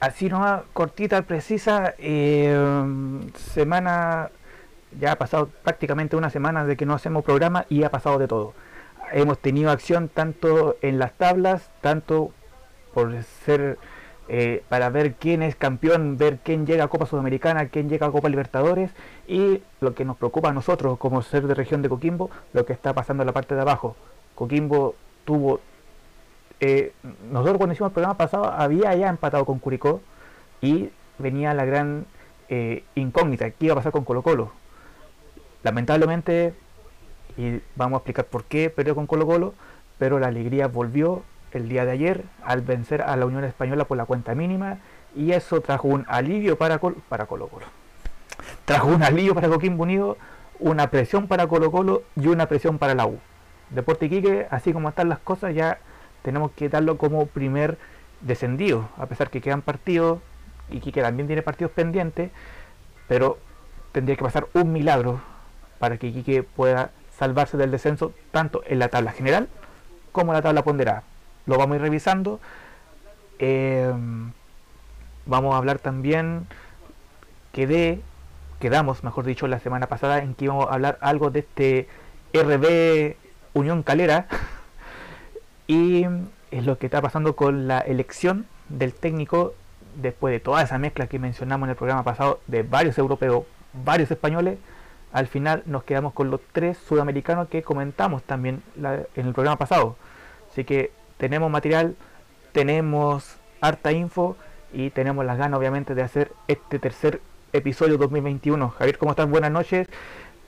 Así nomás, cortita, precisa, eh, semana, ya ha pasado prácticamente una semana de que no hacemos programa y ha pasado de todo. Hemos tenido acción tanto en las tablas, tanto por ser, eh, para ver quién es campeón, ver quién llega a Copa Sudamericana, quién llega a Copa Libertadores y lo que nos preocupa a nosotros como ser de región de Coquimbo, lo que está pasando en la parte de abajo. Coquimbo tuvo eh, nosotros cuando hicimos el programa pasado había ya empatado con Curicó y venía la gran eh, incógnita, ¿qué iba a pasar con Colo Colo? Lamentablemente, y vamos a explicar por qué perdió con Colo Colo, pero la alegría volvió el día de ayer al vencer a la Unión Española por la cuenta mínima y eso trajo un alivio para, para Colo Colo. Trajo un alivio para Coquimbo Unido, una presión para Colo Colo y una presión para la U. Deporte Iquique, así como están las cosas, ya tenemos que darlo como primer descendido, a pesar que quedan partidos y que también tiene partidos pendientes, pero tendría que pasar un milagro para que Iquique pueda salvarse del descenso tanto en la tabla general como en la tabla ponderada. Lo vamos a ir revisando. Eh, vamos a hablar también quedé, quedamos, mejor dicho, la semana pasada en que íbamos a hablar algo de este RB Unión Calera y es lo que está pasando con la elección del técnico después de toda esa mezcla que mencionamos en el programa pasado de varios europeos, varios españoles. Al final nos quedamos con los tres sudamericanos que comentamos también en el programa pasado. Así que tenemos material, tenemos harta info y tenemos las ganas obviamente de hacer este tercer episodio 2021. Javier, ¿cómo estás? Buenas noches.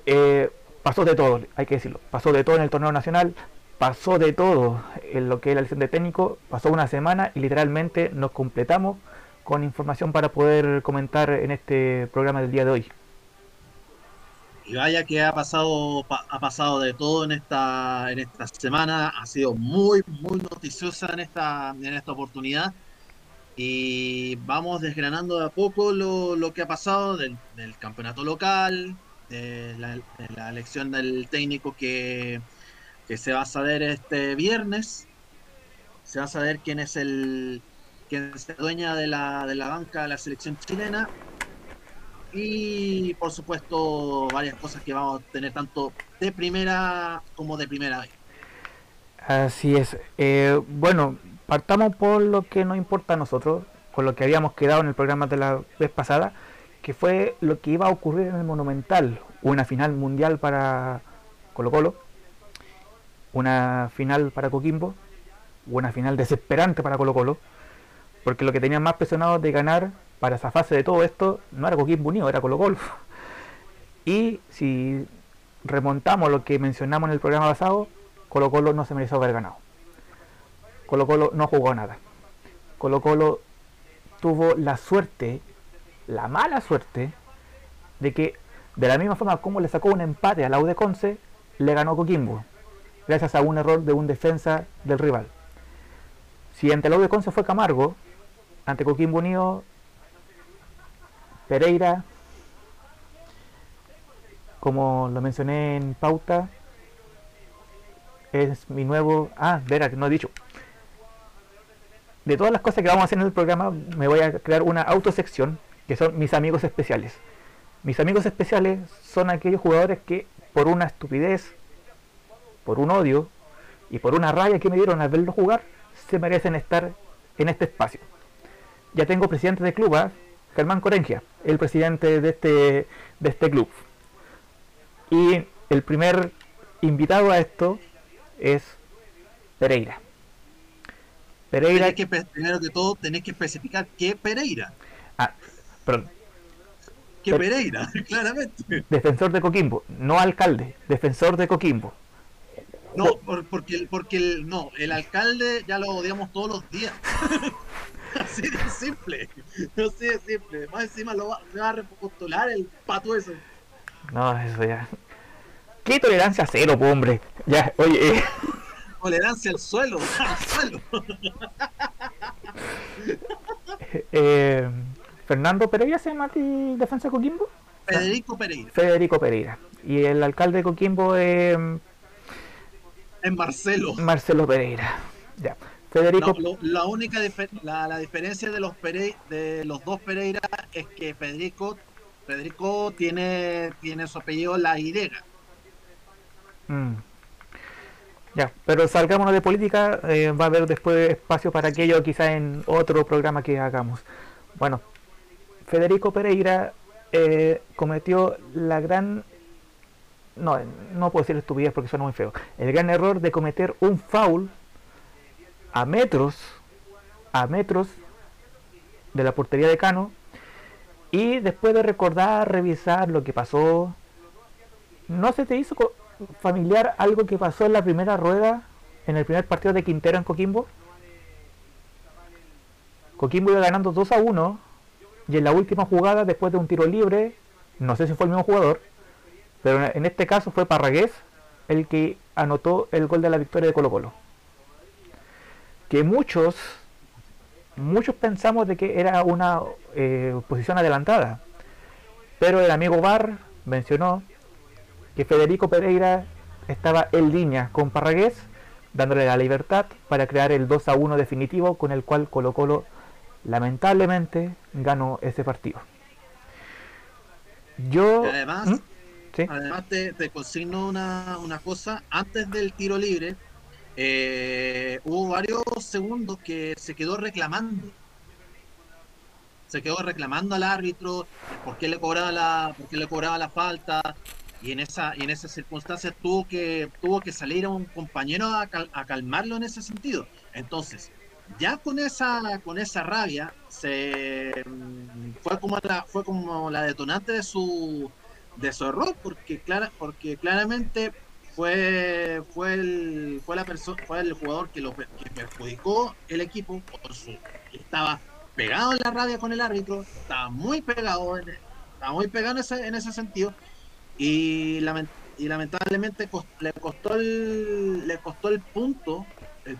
Eh, pasó de todo, hay que decirlo. Pasó de todo en el torneo nacional, pasó de todo en lo que es la lección de técnico, pasó una semana y literalmente nos completamos con información para poder comentar en este programa del día de hoy. Y vaya que ha pasado, ha pasado de todo en esta, en esta semana, ha sido muy, muy noticiosa en esta, en esta oportunidad. Y vamos desgranando de a poco lo, que ha pasado del, campeonato local, de la elección del técnico que, que se va a saber este viernes. Se va a saber quién es el quién es dueña de la, de la banca de la selección chilena. Y por supuesto varias cosas que vamos a tener tanto de primera como de primera vez. Así es. Eh, bueno, partamos por lo que nos importa a nosotros, con lo que habíamos quedado en el programa de la vez pasada, que fue lo que iba a ocurrir en el Monumental, una final mundial para Colo Colo una final para Coquimbo, una final desesperante para Colo Colo, porque lo que tenían más presionado de ganar para esa fase de todo esto no era Coquimbo Unido, era Colo Colo. Y si remontamos lo que mencionamos en el programa pasado, Colo Colo no se mereció haber ganado. Colo Colo no jugó nada. Colo Colo tuvo la suerte, la mala suerte, de que de la misma forma como le sacó un empate a la U Conce, le ganó Coquimbo gracias a un error de un defensa del rival. Si ante el de Conce fue Camargo, ante Coquimbo Unido, Pereira, como lo mencioné en pauta, es mi nuevo... Ah, verá, que no he dicho. De todas las cosas que vamos a hacer en el programa, me voy a crear una autosección, que son mis amigos especiales. Mis amigos especiales son aquellos jugadores que por una estupidez por un odio y por una rabia que me dieron al verlo jugar, se merecen estar en este espacio. Ya tengo presidente de club, ¿ah? Germán Corengia, el presidente de este, de este club. Y el primer invitado a esto es Pereira. Pereira. Que, primero que todo, tenés que especificar qué Pereira. Ah, perdón. ¿Qué Pereira? Claramente. Defensor de Coquimbo, no alcalde, defensor de Coquimbo. No, porque, el, porque el, no, el alcalde ya lo odiamos todos los días. Así de simple. Así de simple. Más encima lo va, va a repostular el pato ese. No, eso ya. ¿Qué tolerancia cero, hombre? Ya, oye. Eh. Tolerancia al suelo, al suelo. eh, Fernando Pereira se llama el defensa de Coquimbo. Federico Pereira. Federico Pereira. Y el alcalde de Coquimbo es en Marcelo. Marcelo Pereira. Ya. Federico. la única la, diferencia de los de los dos Pereira es que Federico Federico tiene tiene su apellido la Y. Mm. Ya, pero salgámonos de política, eh, va a haber después espacio para aquello quizás en otro programa que hagamos. Bueno, Federico Pereira eh, cometió la gran... No, no puedo decir estupidez porque suena muy feo. El gran error de cometer un foul a metros, a metros de la portería de Cano. Y después de recordar, revisar lo que pasó, ¿no se te hizo familiar algo que pasó en la primera rueda, en el primer partido de Quintero en Coquimbo? Coquimbo iba ganando 2 a 1 y en la última jugada, después de un tiro libre, no sé si fue el mismo jugador, pero en este caso fue Parragués el que anotó el gol de la victoria de Colo Colo. Que muchos, muchos pensamos de que era una eh, posición adelantada, pero el amigo Bar mencionó que Federico Pereira estaba en línea con Parragués, dándole la libertad para crear el 2 a 1 definitivo con el cual Colo Colo lamentablemente ganó ese partido. Yo. Además, ¿Mm? Además te, consigno una, cosa. Antes del tiro libre, eh, hubo varios segundos que se quedó reclamando. Se quedó reclamando al árbitro por qué le cobraba la, por le cobraba la falta. Y en esa, y en esa circunstancia tuvo que, tuvo que salir a un compañero a, a calmarlo en ese sentido. Entonces, ya con esa con esa rabia se mm, fue como la fue como la detonante de su de su error porque clara, porque claramente fue fue el fue la persona fue el jugador que lo que perjudicó el equipo estaba pegado en la rabia con el árbitro estaba muy pegado estaba muy pegado en ese, en ese sentido y, y lamentablemente le costó el le costó el punto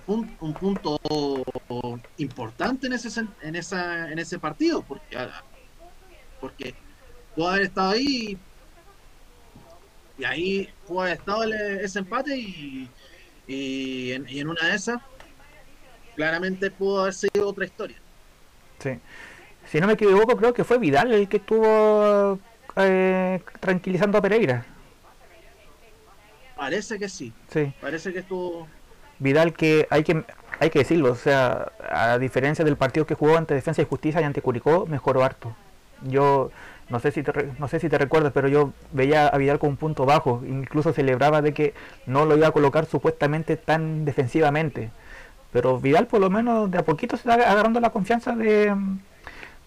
un punto importante en ese en esa en ese partido porque porque pudo haber estado ahí y ahí pudo haber estado ese empate y, y, en, una de esas claramente pudo haber sido otra historia. Sí. Si no me equivoco creo que fue Vidal el que estuvo eh, tranquilizando a Pereira. Parece que sí. Sí. Parece que estuvo. Vidal que hay que hay que decirlo, o sea, a diferencia del partido que jugó ante Defensa y Justicia y ante Curicó, mejoró harto. Yo no sé si te, no sé si te recuerdas, pero yo veía a Vidal con un punto bajo, incluso celebraba de que no lo iba a colocar supuestamente tan defensivamente. Pero Vidal por lo menos de a poquito se está agarrando la confianza de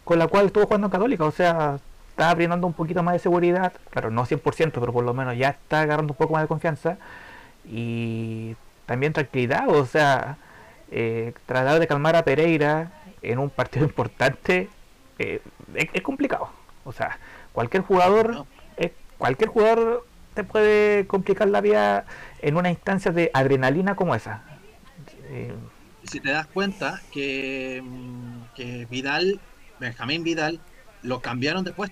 con la cual estuvo jugando en Católica, o sea, está brindando un poquito más de seguridad, claro, no 100%, pero por lo menos ya está agarrando un poco más de confianza y también tranquilidad, o sea, eh, tratar de calmar a Pereira en un partido importante eh, es, complicado. O sea, cualquier jugador, cualquier jugador te puede complicar la vida en una instancia de adrenalina como esa. Eh, si te das cuenta que, mm, que Vidal, Benjamín Vidal, lo cambiaron después.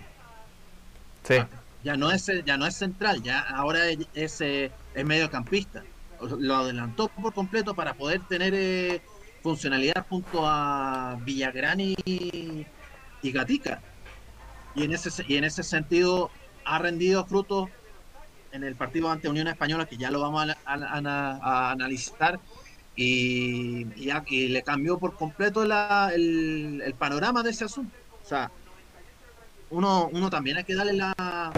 Sí. Ya no es ya no es central, ya ahora es, es, es mediocampista lo adelantó por completo para poder tener eh, funcionalidad junto a Villagrán y, y Gatica. Y en, ese, y en ese sentido ha rendido frutos en el partido ante Unión Española, que ya lo vamos a, analizar, y, y, le cambió por completo el, panorama de ese asunto. O sea, uno, uno también hay que darle la,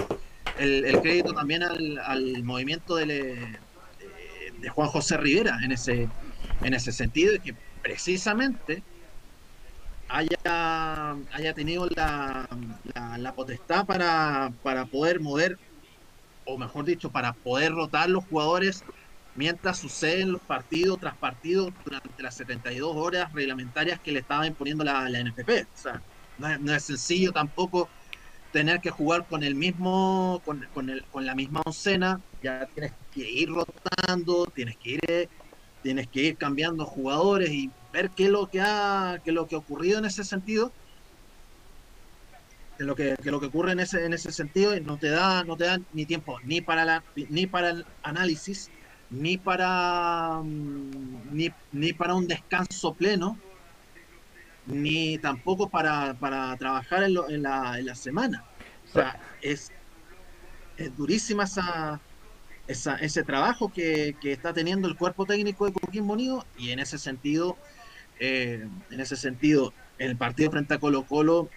el, crédito también al, al movimiento del, de Juan José Rivera en ese, en ese sentido, de que precisamente haya, haya tenido la, la, potestad para, para poder mover, o mejor dicho, para poder rotar los jugadores mientras suceden los partidos tras partidos durante las 72 horas reglamentarias que le estaba imponiendo la, la NFP. O sea, no es, sencillo tampoco tener que jugar con el mismo, con, con, el, con la misma oncena, ya tienes que ir rotando, tienes que ir, tienes que ir cambiando jugadores y ver qué es lo que ha, qué lo que ha ocurrido en ese sentido, qué lo que, lo que ocurre en ese, en ese sentido, no te da, no te da ni tiempo ni para la, ni para el análisis, ni para mm, ni, ni para un descanso pleno, ni tampoco para, para trabajar en, lo- en la, en la semana. O sea, es, es durísima esa, esa, ese trabajo que, que está teniendo el cuerpo técnico de Coquimbo Unido y en ese sentido, eh, en ese sentido, el partido frente a Colo Colo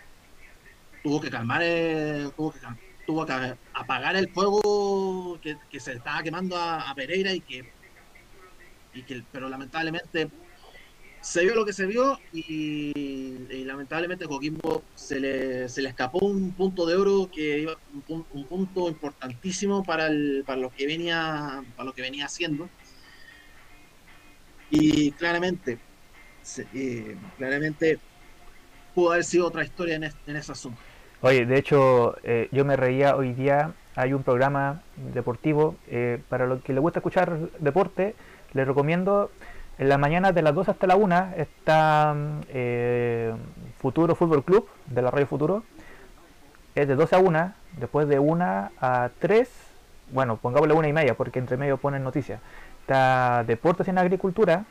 tuvo que calmar, eh, tuvo que, apagar el fuego que, que se estaba quemando a, Pereira y que, y que, pero lamentablemente se vio lo que se vio y, lamentablemente Coquimbo se le, se le escapó un punto de oro que iba un, un punto importantísimo para el, para lo que venía para lo que venía haciendo. Y claramente eh, claramente pudo haber sido otra historia en, es- en ese asunto Oye, de hecho, eh, yo me reía hoy día. Hay un programa deportivo eh, para los que les gusta escuchar deporte. Les recomiendo en la mañana de las 2 hasta la 1 está eh, Futuro Fútbol Club de la Radio Futuro. Es de 12 a 1. Después de 1 a 3, bueno, pongámosle 1 y media porque entre medio ponen noticias. Está Deportes en Agricultura.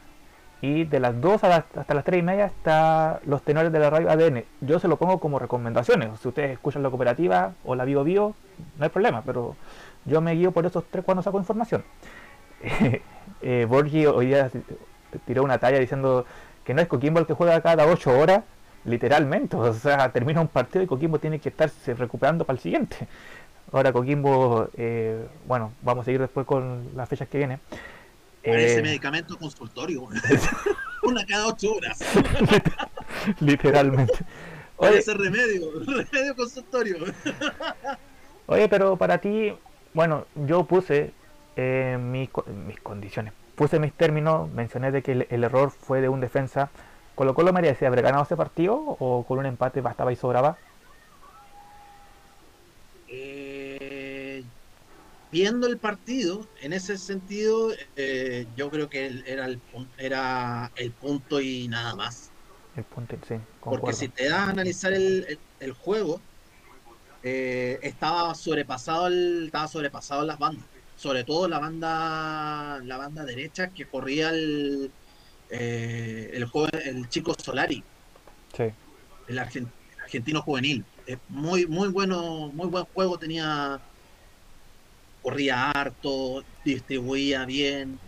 Y de las 2 a las- hasta las 3 y media está los tenores de la radio ADN. Yo se lo pongo como recomendaciones. Si ustedes escuchan la cooperativa o la Bio Bio, no hay problema, pero yo me guío por esos tres cuando saco información. eh, Borgi hoy día tiró una talla diciendo que no es Coquimbo el que juega cada 8 horas, literalmente. O sea, termina un partido y Coquimbo tiene que estarse recuperando para el siguiente. Ahora Coquimbo, eh, bueno, vamos a seguir después con las fechas que vienen. Parece Eh, medicamento consultorio una cada ocho horas literalmente. Oye, parece remedio remedio consultorio Oye, pero para ti, bueno, yo puse eh, mis, mis condiciones, puse mis términos, mencioné de que el, el error fue de un defensa. ¿Colo Colo merecía haber ganado ese partido o con un empate bastaba y sobraba? Eh, viendo el partido, en ese sentido, eh, yo creo que era el, era el punto y nada más. El punto, sí, Porque si te das a analizar el, el- el juego, eh, estaba sobrepasado el, estaba sobrepasado las bandas. Sobre todo la banda, la banda derecha que corría el, eh, el joven, el chico Solari. Sí, el argen- argentino juvenil. Muy, muy bueno, muy buen juego tenía. Corría harto, distribuía bien.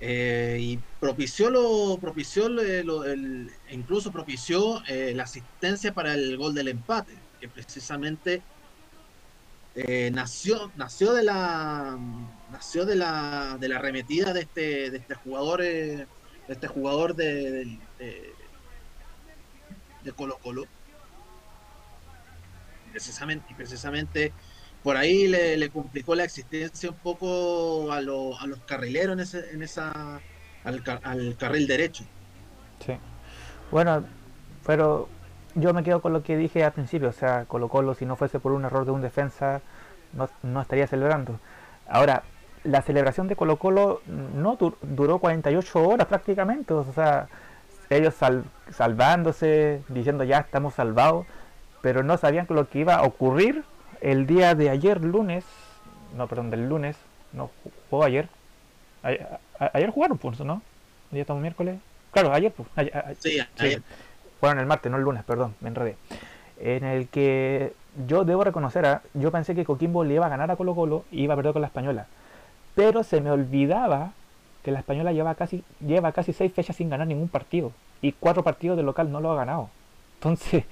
eh, y propició lo, propició lo- lo- el- incluso propició eh, la asistencia para el gol del empate, que precisamente eh, nació, nació de la nació de la de la arremetida de este, de este jugador, eh, de este jugador de, de- Colo Colo. Precisamente, precisamente por ahí le, le complicó la existencia un poco a, a los carrileros en, ese, esa al carril derecho. sí. Bueno, pero yo me quedo con lo que dije al principio, o sea, Colo Colo si no fuese por un error de un defensa no, no estaría celebrando. Ahora, la celebración de Colo Colo no dur- duró 48 horas prácticamente, o sea, ellos sal- salvándose, diciendo ya estamos salvados, pero no sabían lo que iba a ocurrir el día de ayer, lunes, no, perdón, del lunes, no, ju- jugó ayer. A- a- ayer jugaron, pues, ¿no? Ya estamos miércoles. Claro, ayer, pues. ay- ay- Sí, Sí. ahí- Jugaron el martes, no el lunes, perdón, me enredé. En el que yo debo reconocer, ah, yo pensé que Coquimbo le iba a ganar a Colo Colo y iba a perder con la Española. Pero se me olvidaba que la Española lleva casi, lleva casi seis fechas sin ganar ningún partido. Y cuatro partidos de local no lo ha ganado. Entonces,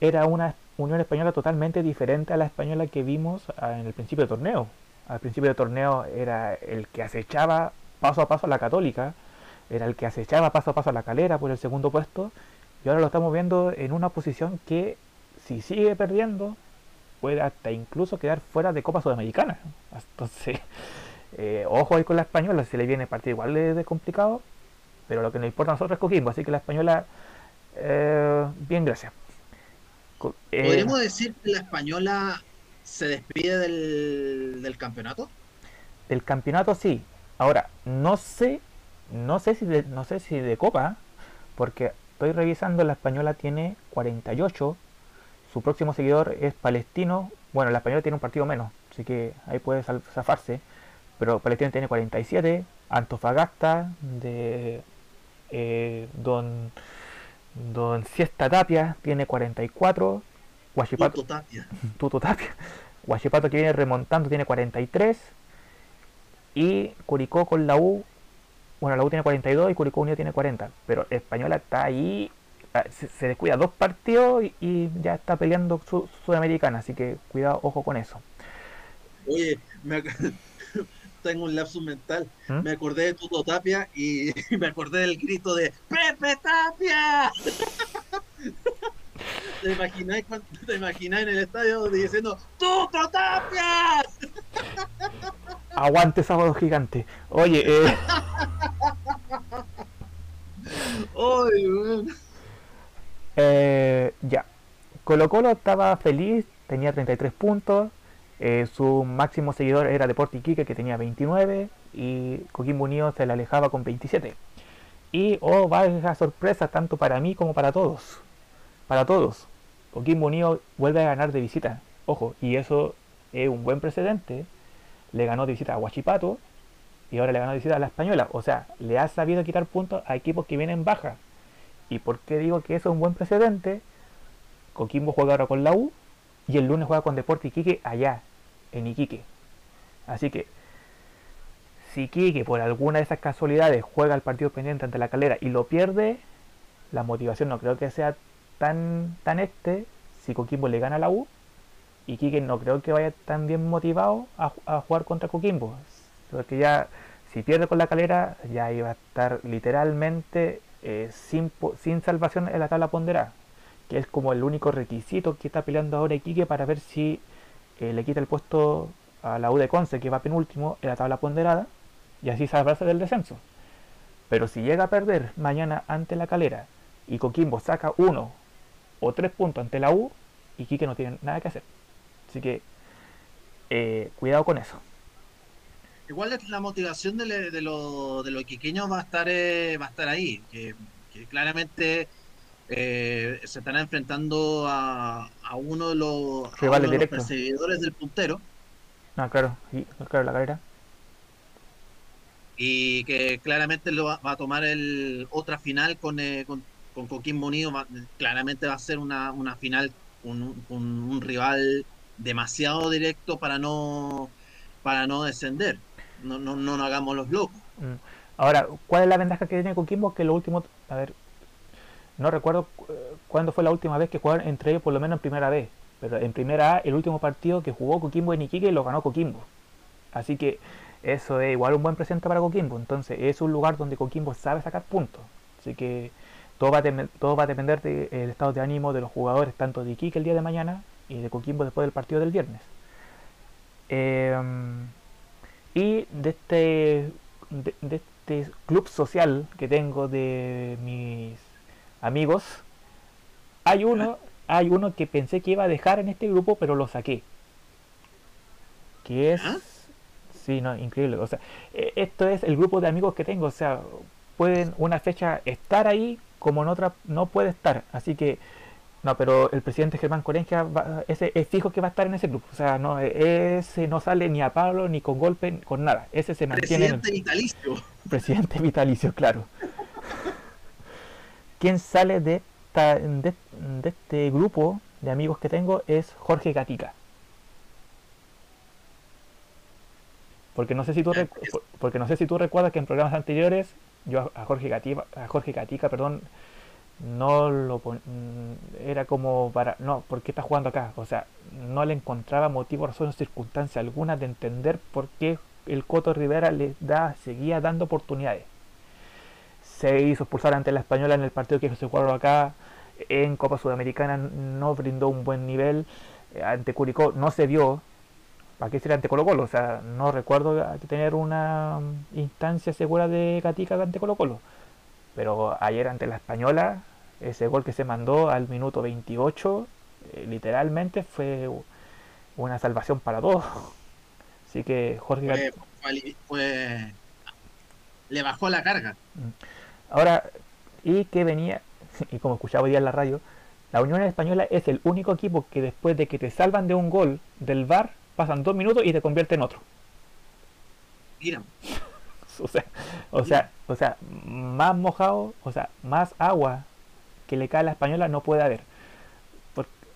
era una Unión Española totalmente diferente a la Española que vimos ah, en el principio del torneo. Al principio del torneo era el que acechaba paso a paso a la Católica, era el que acechaba paso a paso a la Calera por el segundo puesto, y ahora lo estamos viendo en una posición que, si sigue perdiendo, puede hasta incluso quedar fuera de Copa Sudamericana. Entonces, eh, ojo ahí con la Española, se le viene partido igual de complicado, pero lo que nos importa a nosotros es Coquimbo, así que la Española, eh, bien, gracias. Eh, ¿Podríamos decir que la española se despide del, del campeonato? El campeonato sí. Ahora, no sé, no sé si de, no sé si de Copa, porque estoy revisando, la española tiene 48, su próximo seguidor es Palestino, bueno, la española tiene un partido menos, así que ahí puede zafarse, pero Palestina tiene 47, Antofagasta de eh, Don Don Siesta Tapia tiene 44, Guachipato Tuto Tapia. Tuto Tapia, Guachipato que viene remontando tiene 43 y Curicó con la U, bueno la U tiene 42 y Curicó Unido tiene 40, pero Española está ahí, ah, se, se descuida dos partidos y, y ya está peleando su, Sudamericana, así que cuidado, ojo con eso. Oye, me tengo un lapsus mental. ¿Mm? Me acordé de Tuto Tapia y me acordé del grito de ¡Pepe Tapia! ¿Te imagináis, te imagináis en el estadio diciendo ¡Tuto Tapia! Aguante sábado gigante. Oye, eh. Eh, ya. Colo Colo estaba feliz, tenía 33 puntos. Eh, su máximo seguidor era Deporte Iquique, que tenía 29. Y Coquimbo Unido se le alejaba con 27. Y, oh, vaya sorpresa, tanto para mí como para todos. Para todos. Coquimbo Unido vuelve a ganar de visita. Ojo, y eso es un buen precedente. Le ganó de visita a Huachipato. Y ahora le ganó de visita a la Española. O sea, le ha sabido quitar puntos a equipos que vienen baja. ¿Y por qué digo que eso es un buen precedente? Coquimbo juega ahora con la U y el lunes juega con Deporte Iquique allá, en Iquique. Así que, si Iquique por alguna de esas casualidades juega el partido pendiente ante la calera y lo pierde, la motivación no creo que sea tan, tan este. Si Coquimbo le gana a la U, Iquique no creo que vaya tan bien motivado a, ju- a jugar contra Coquimbo. Porque ya, si pierde con la calera, ya iba a estar literalmente eh, sin, sin salvación en la tabla ponderada, que es como el único requisito que está peleando ahora Iquique para ver si eh, le quita el puesto a la U de Conce, que va penúltimo en la tabla ponderada, y así salvarse del descenso. Pero si llega a perder mañana ante la calera y Coquimbo saca uno o tres puntos ante la U, Iquique no tiene nada que hacer. Así que eh, cuidado con eso. Igual la motivación de, de, lo- de los iquiqueños va a estar eh, va a estar ahí, que claramente eh, se estará enfrentando a, a uno de los, a Rivales uno de los directos. perseguidores del puntero No, claro, y, claro, la calera. y que claramente lo va, va a tomar el otra final con, eh, con, con Coquimbo Unido, va- claramente va a ser una, una final con un, rival demasiado directo para no para no descender. No, no, no nos hagamos los locos. Mm. Ahora, ¿cuál es la ventaja que tiene Coquimbo? Que lo último, a ver, no recuerdo cu- cuándo fue la última vez que jugaron entre ellos, por lo menos en primera vez. Pero en primera A, el último partido que jugó Coquimbo en Iquique lo ganó Coquimbo. Así que eso es igual un buen presente para Coquimbo. Entonces es un lugar donde Coquimbo sabe sacar puntos. Así que todo va a, todo va a depender del estado de ánimo de los jugadores, tanto de Iquique el día de mañana y de Coquimbo después del partido del viernes. Em, y de este, de este club social que tengo de mis amigos, hay uno, hay uno que pensé que iba a dejar en este grupo, pero lo saqué. Que es. ¿Ah? Sí, no, increíble. O sea, eh, esto es el grupo de amigos que tengo. O sea, pueden una fecha estar ahí como en otra no puede estar. Así que, no, pero el presidente Germán Corengia, va- ese es fijo que va a estar en ese grupo. O sea, no, eh, ese no sale ni a Pablo, ni con golpe, ni con nada. Ese se mantiene en el Presidente vitalicio. presidente vitalicio, claro. Quien sale de, esta- de, de este grupo de amigos que tengo es Jorge Gatica. Porque no sé si tú porque no sé si tú recuerdas que en programas anteriores yo a Jorge Gatica, a Jorge Gatica, perdón, no lo pon- mm, era como para no, ¿por qué está jugando acá? O sea, no le encontraba motivo, razón o circunstancia alguna de entender por qué el Coto Rivera le da, seguía dando oportunidades. Se hizo expulsar ante la Española en el partido que se jugaron acá. En Copa Sudamericana no brindó un buen nivel. Eh, Ante Curicó no se vio. ¿Para qué ser ante Colo Colo? O sea, no recuerdo tener una mm, instancia segura de Gatica ante Colo Colo. Pero ayer ante la Española, ese gol que se mandó al minuto 28, eh, literalmente fue una salvación para todos. Así que Jorge. Fue, fue ali- fue- le bajó la carga. Ahora, y que venía, y como escuchaba hoy día en la radio, la Unión Española es el único equipo que después de que te salvan de un gol del VAR, pasan dos minutos y te convierte en otro. Irán. o sea, o sea, o sea, más mojado, o sea, más agua que le cae a la española no puede haber.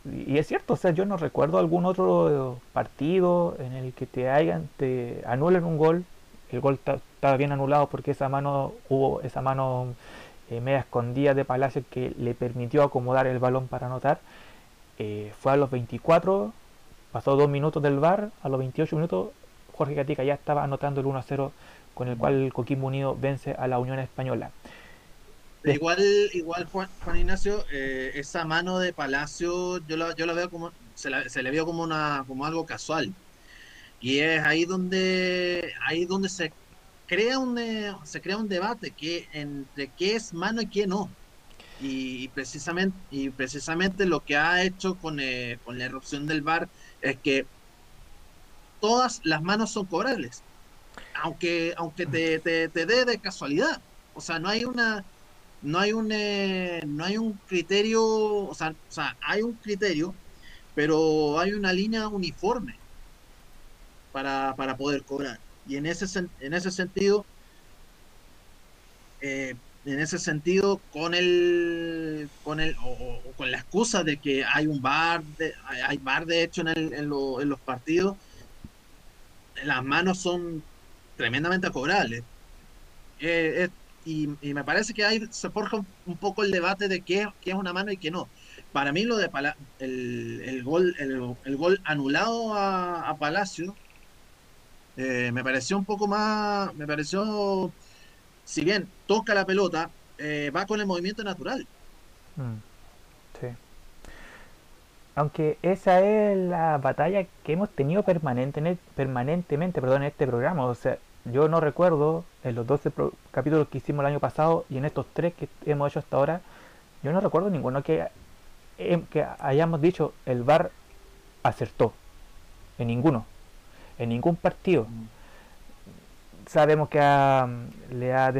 y es cierto, o sea, yo no recuerdo algún otro partido en el que te hayan, te anulen un gol. El gol estaba bien anulado porque esa mano hubo esa mano eh, media escondida de Palacio que le permitió acomodar el balón para anotar. Eh, fue a los 24, pasó dos minutos del bar, a los 28 minutos Jorge Catica ya estaba anotando el 1 a 0 con el cual Coquimbo Unido vence a la Unión Española. Igual, igual Juan, Ignacio, eh, esa mano de Palacio yo la, yo la veo como, se, le vio como una, como algo casual. Y es ahí donde, ahí donde se crea un, eh, se crea un debate que entre qué es mano y qué no. Y, precisamente, y precisamente lo que ha hecho con, eh, con la erupción del bar es que todas las manos son cobrables aunque, aunque te, te, dé de casualidad. O sea, no hay una, no hay un, eh, no hay un criterio, o sea, o sea, hay un criterio, pero hay una línea uniforme para, poder cobrar. Y en ese, en ese sentido, eh, en ese sentido, con el, con el, o, con la excusa de que hay un bar, de, hay bar de hecho en, el, en, en los partidos, las manos son tremendamente cobrable. Eh, y, me parece que ahí se forja un, poco el debate de qué, qué, es una mano y qué no. Para mí lo de el, el, gol el, gol anulado a, Palacio eh, me pareció un poco más, me pareció, si bien toca la pelota, eh, va con el movimiento natural. Mm, sí. Aunque esa es la batalla que hemos tenido permanente, permanentemente perdón, en este programa. O sea, yo no recuerdo en los 12 capítulos que hicimos el año pasado y en estos tres que hemos hecho hasta ahora, yo no recuerdo ninguno que, em, que hayamos dicho el VAR acertó. En ninguno. En ningún partido. Sabemos que le ha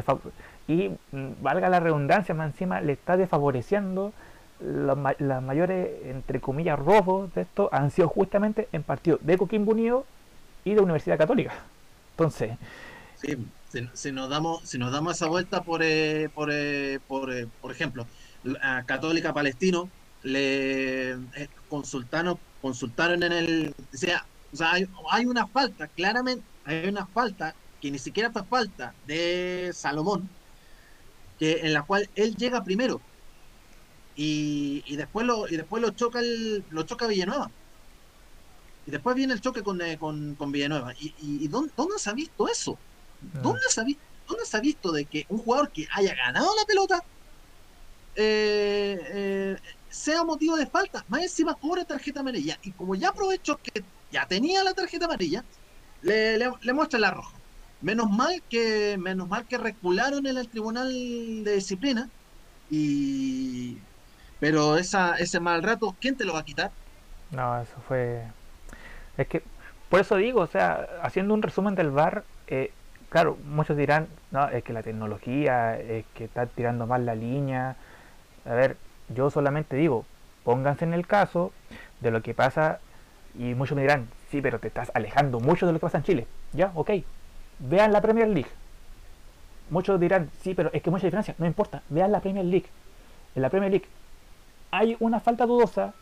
y mm, valga la redundancia, más encima le está desfavoreciendo los, mayores, entre comillas, robos de esto han sido justamente en partidos de Coquimbo Unido y de Universidad Católica. Entonces. Sí, si, nos damos, si nos damos esa vuelta por, eh, por, eh, por, eh, por, ejemplo, a Católica Palestino le consultaron, consultaron en el. O sea, o sea hay, hay, una falta, claramente, hay una falta que ni siquiera fue falta de Salomón, que en la cual él llega primero y, y después lo y después lo choca el, lo choca Villanueva y después viene el choque con, eh, con, con Villanueva. ¿Y, y dónde, se ha visto eso? Ah. ¿Dónde, se ha visto, ¿Dónde se ha visto de que un jugador que haya ganado la pelota eh, eh, sea motivo de falta? Más encima cobra tarjeta amarilla. Y como ya aprovechó que ya tenía la tarjeta amarilla, le, le, muestra la roja. Menos mal que menos mal que recularon en el tribunal de disciplina y pero esa, ese mal rato, ¿quién te lo va a quitar? No, eso fue es que, por eso digo, o sea, haciendo un resumen del VAR, eh, claro, muchos dirán, no, es que la tecnología, es que está tirando mal la línea. A ver, yo solamente digo, pónganse en el caso de lo que pasa, y muchos me dirán, sí, pero te estás alejando mucho de lo que pasa en Chile. Ya, ok. Vean la Premier League. Muchos dirán, sí, pero es que mucha diferencia. No importa, vean la Premier League. En la Premier League hay una falta dudosa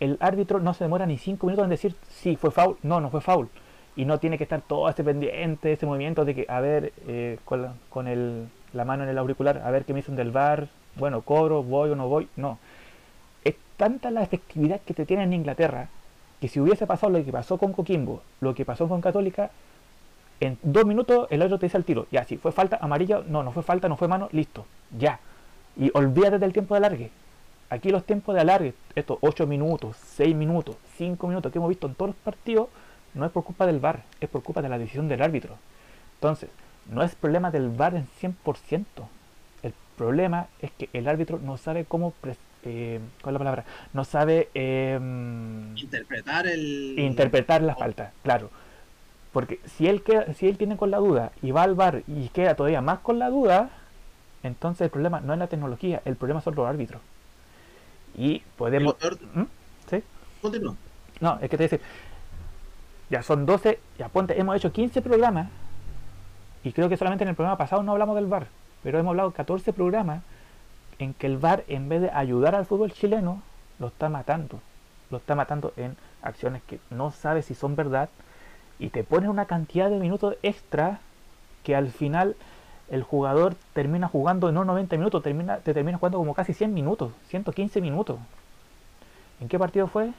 el árbitro no se demora ni cinco minutos en decir si fue foul, no, no fue foul. Y no tiene que estar todo ese pendiente, ese movimiento de que, a ver, eh, con, la, con el, la mano en el auricular, a ver qué me dicen del bar, bueno, cobro, voy o no voy. No. Es tanta la efectividad que te tiene en Inglaterra que si hubiese pasado lo que pasó con Coquimbo, lo que pasó con Católica, en dos minutos el árbitro te dice al tiro. Ya, si fue falta amarilla, no, no fue falta, no fue mano, listo, ya. Y olvídate del tiempo de alargue. Aquí los tiempos de alargue, estos 8 minutos, 6 minutos, 5 minutos que hemos visto en todos los partidos, no es por culpa del VAR, es por culpa de la decisión del árbitro. Entonces, no es problema del VAR en 100%. El problema es que el árbitro no sabe cómo... Eh, ¿Cuál es la palabra? No sabe... Em, interpretar el... Interpretar la falta, claro. Porque si él, queda, si él tiene con la duda y va al VAR y queda todavía más con la duda, entonces el problema no es la tecnología, el problema son los árbitros. Y podemos... ¿Mm? ¿Sí? No, es que te dice, ya son 12, ya ponte, hemos hecho 15 programas y creo que solamente en el programa pasado no hablamos del VAR, pero hemos hablado 14 programas en que el VAR en vez de ayudar al fútbol chileno, lo está matando. Lo está matando en acciones que no sabe si son verdad y te pone una cantidad de minutos extra que al final el jugador termina jugando no 90 minutos, termina, te termina jugando como casi 100 minutos, 115 minutos. ¿En qué partido fue?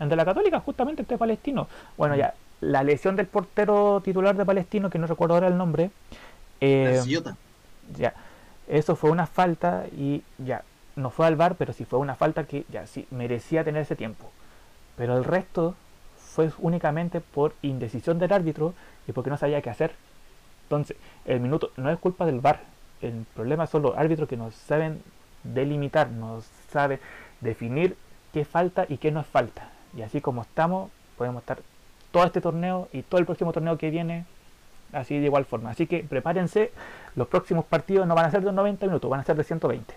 En de la Católica, justamente este Palestino. Bueno, ya, la lesión del portero titular de Palestino, que no recuerdo ahora el nombre. Eh, ya, eso fue una falta y ya, no fue al bar, pero sí fue una falta que ya sí merecía tener ese tiempo. Pero el resto fue únicamente por indecisión del árbitro y porque no sabía qué hacer. Entonces, el minuto no es culpa del VAR. El problema son los árbitros que no saben delimitar, no saben definir qué falta y qué no es falta. Y así como estamos, podemos estar todo este torneo y todo el próximo torneo que viene así de igual forma. Así que prepárense, los próximos partidos no van a ser de 90 minutos, van a ser de 120.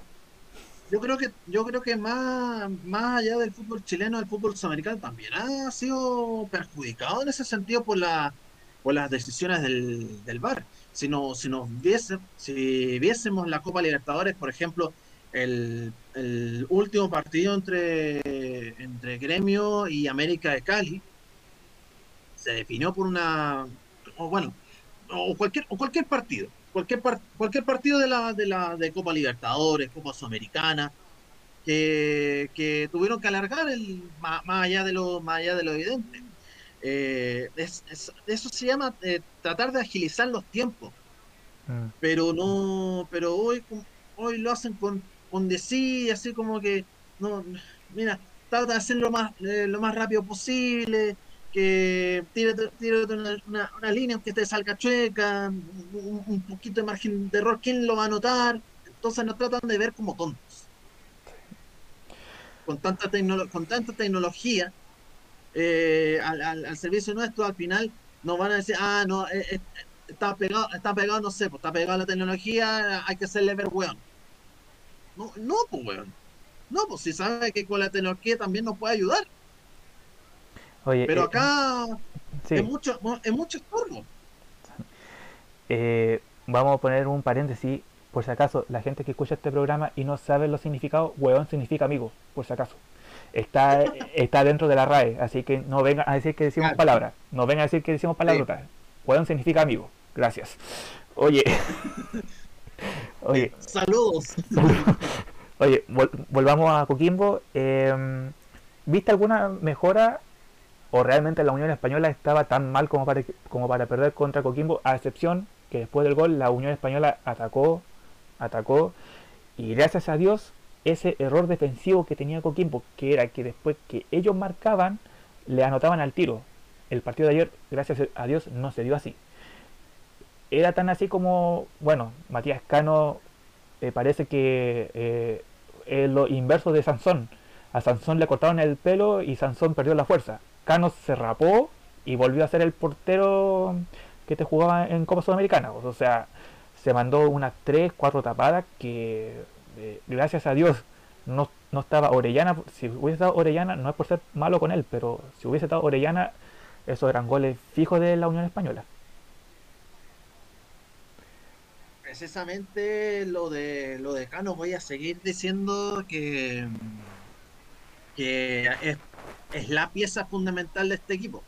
Yo creo que yo creo que más, más allá del fútbol chileno, el fútbol sudamericano también ha sido perjudicado en ese sentido por la por las decisiones del, del VAR. Si, no, si, nos viese, si viésemos la Copa Libertadores, por ejemplo, el, el, último partido entre, entre Gremio y América de Cali se definió por una, bueno, o cualquier, o cualquier partido, cualquier, cualquier partido de la, de la de Copa Libertadores, Copa Sudamericana, que, que tuvieron que alargar el, más, allá de lo, más allá de lo evidente. Eh, es, eso se llama eh, tratar de agilizar los tiempos. Mm. Pero no, pero hoy, hoy lo hacen con, con decir, así como que, no, mira, trata de hacerlo lo más, eh, lo más rápido posible, que tírate, una, una, línea aunque te salga chueca, un, poquito de margen de error, ¿quién lo va a notar? Entonces nos tratan de ver como tontos. Con tanta, tecnología, eh, al, servicio nuestro, al final nos van a decir, ah, no, eh, eh, está pegado, está pegado, no sé, pues está pegado la tecnología, hay que hacerle ver weón. No, no, pues weón. No, pues si sabe que con la tecnología también nos puede ayudar. Oye, Pero acá es mucho, es mucho estorbo. vamos a poner un paréntesis, por si acaso, la gente que escucha este programa y no sabe los significados, weón significa amigo, por si acaso está, está dentro de la RAE, así que no venga a decir que decimos palabras, no venga a decir que decimos palabras. Sí. significa amigo. Gracias. Oye. Oye. Saludos. Oye, volvamos a Coquimbo. Em, ¿Viste alguna mejora o realmente la Unión Española estaba tan mal como para, como para perder contra Coquimbo? A excepción que después del gol la Unión Española atacó, atacó y gracias a Dios ese error defensivo que tenía Coquimbo, que era que después que ellos marcaban, le anotaban al tiro. El partido de ayer, gracias a Dios, no se dio así. Era tan así como, bueno, Matías Cano eh, parece que eh, es lo inverso de Sansón. A Sansón le cortaron el pelo y Sansón perdió la fuerza. Cano se rapó y volvió a ser el portero que te jugaba en Copa Sudamericana. O sea, se mandó unas 3, 4 tapadas que eh, gracias a Dios no, no, estaba Orellana. Si hubiese estado Orellana, no es por ser malo con él, pero si hubiese estado Orellana, esos eran goles fijos de la Unión Española. Precisamente lo de lo de Cano voy a seguir diciendo que, que es, es la pieza fundamental de este equipo.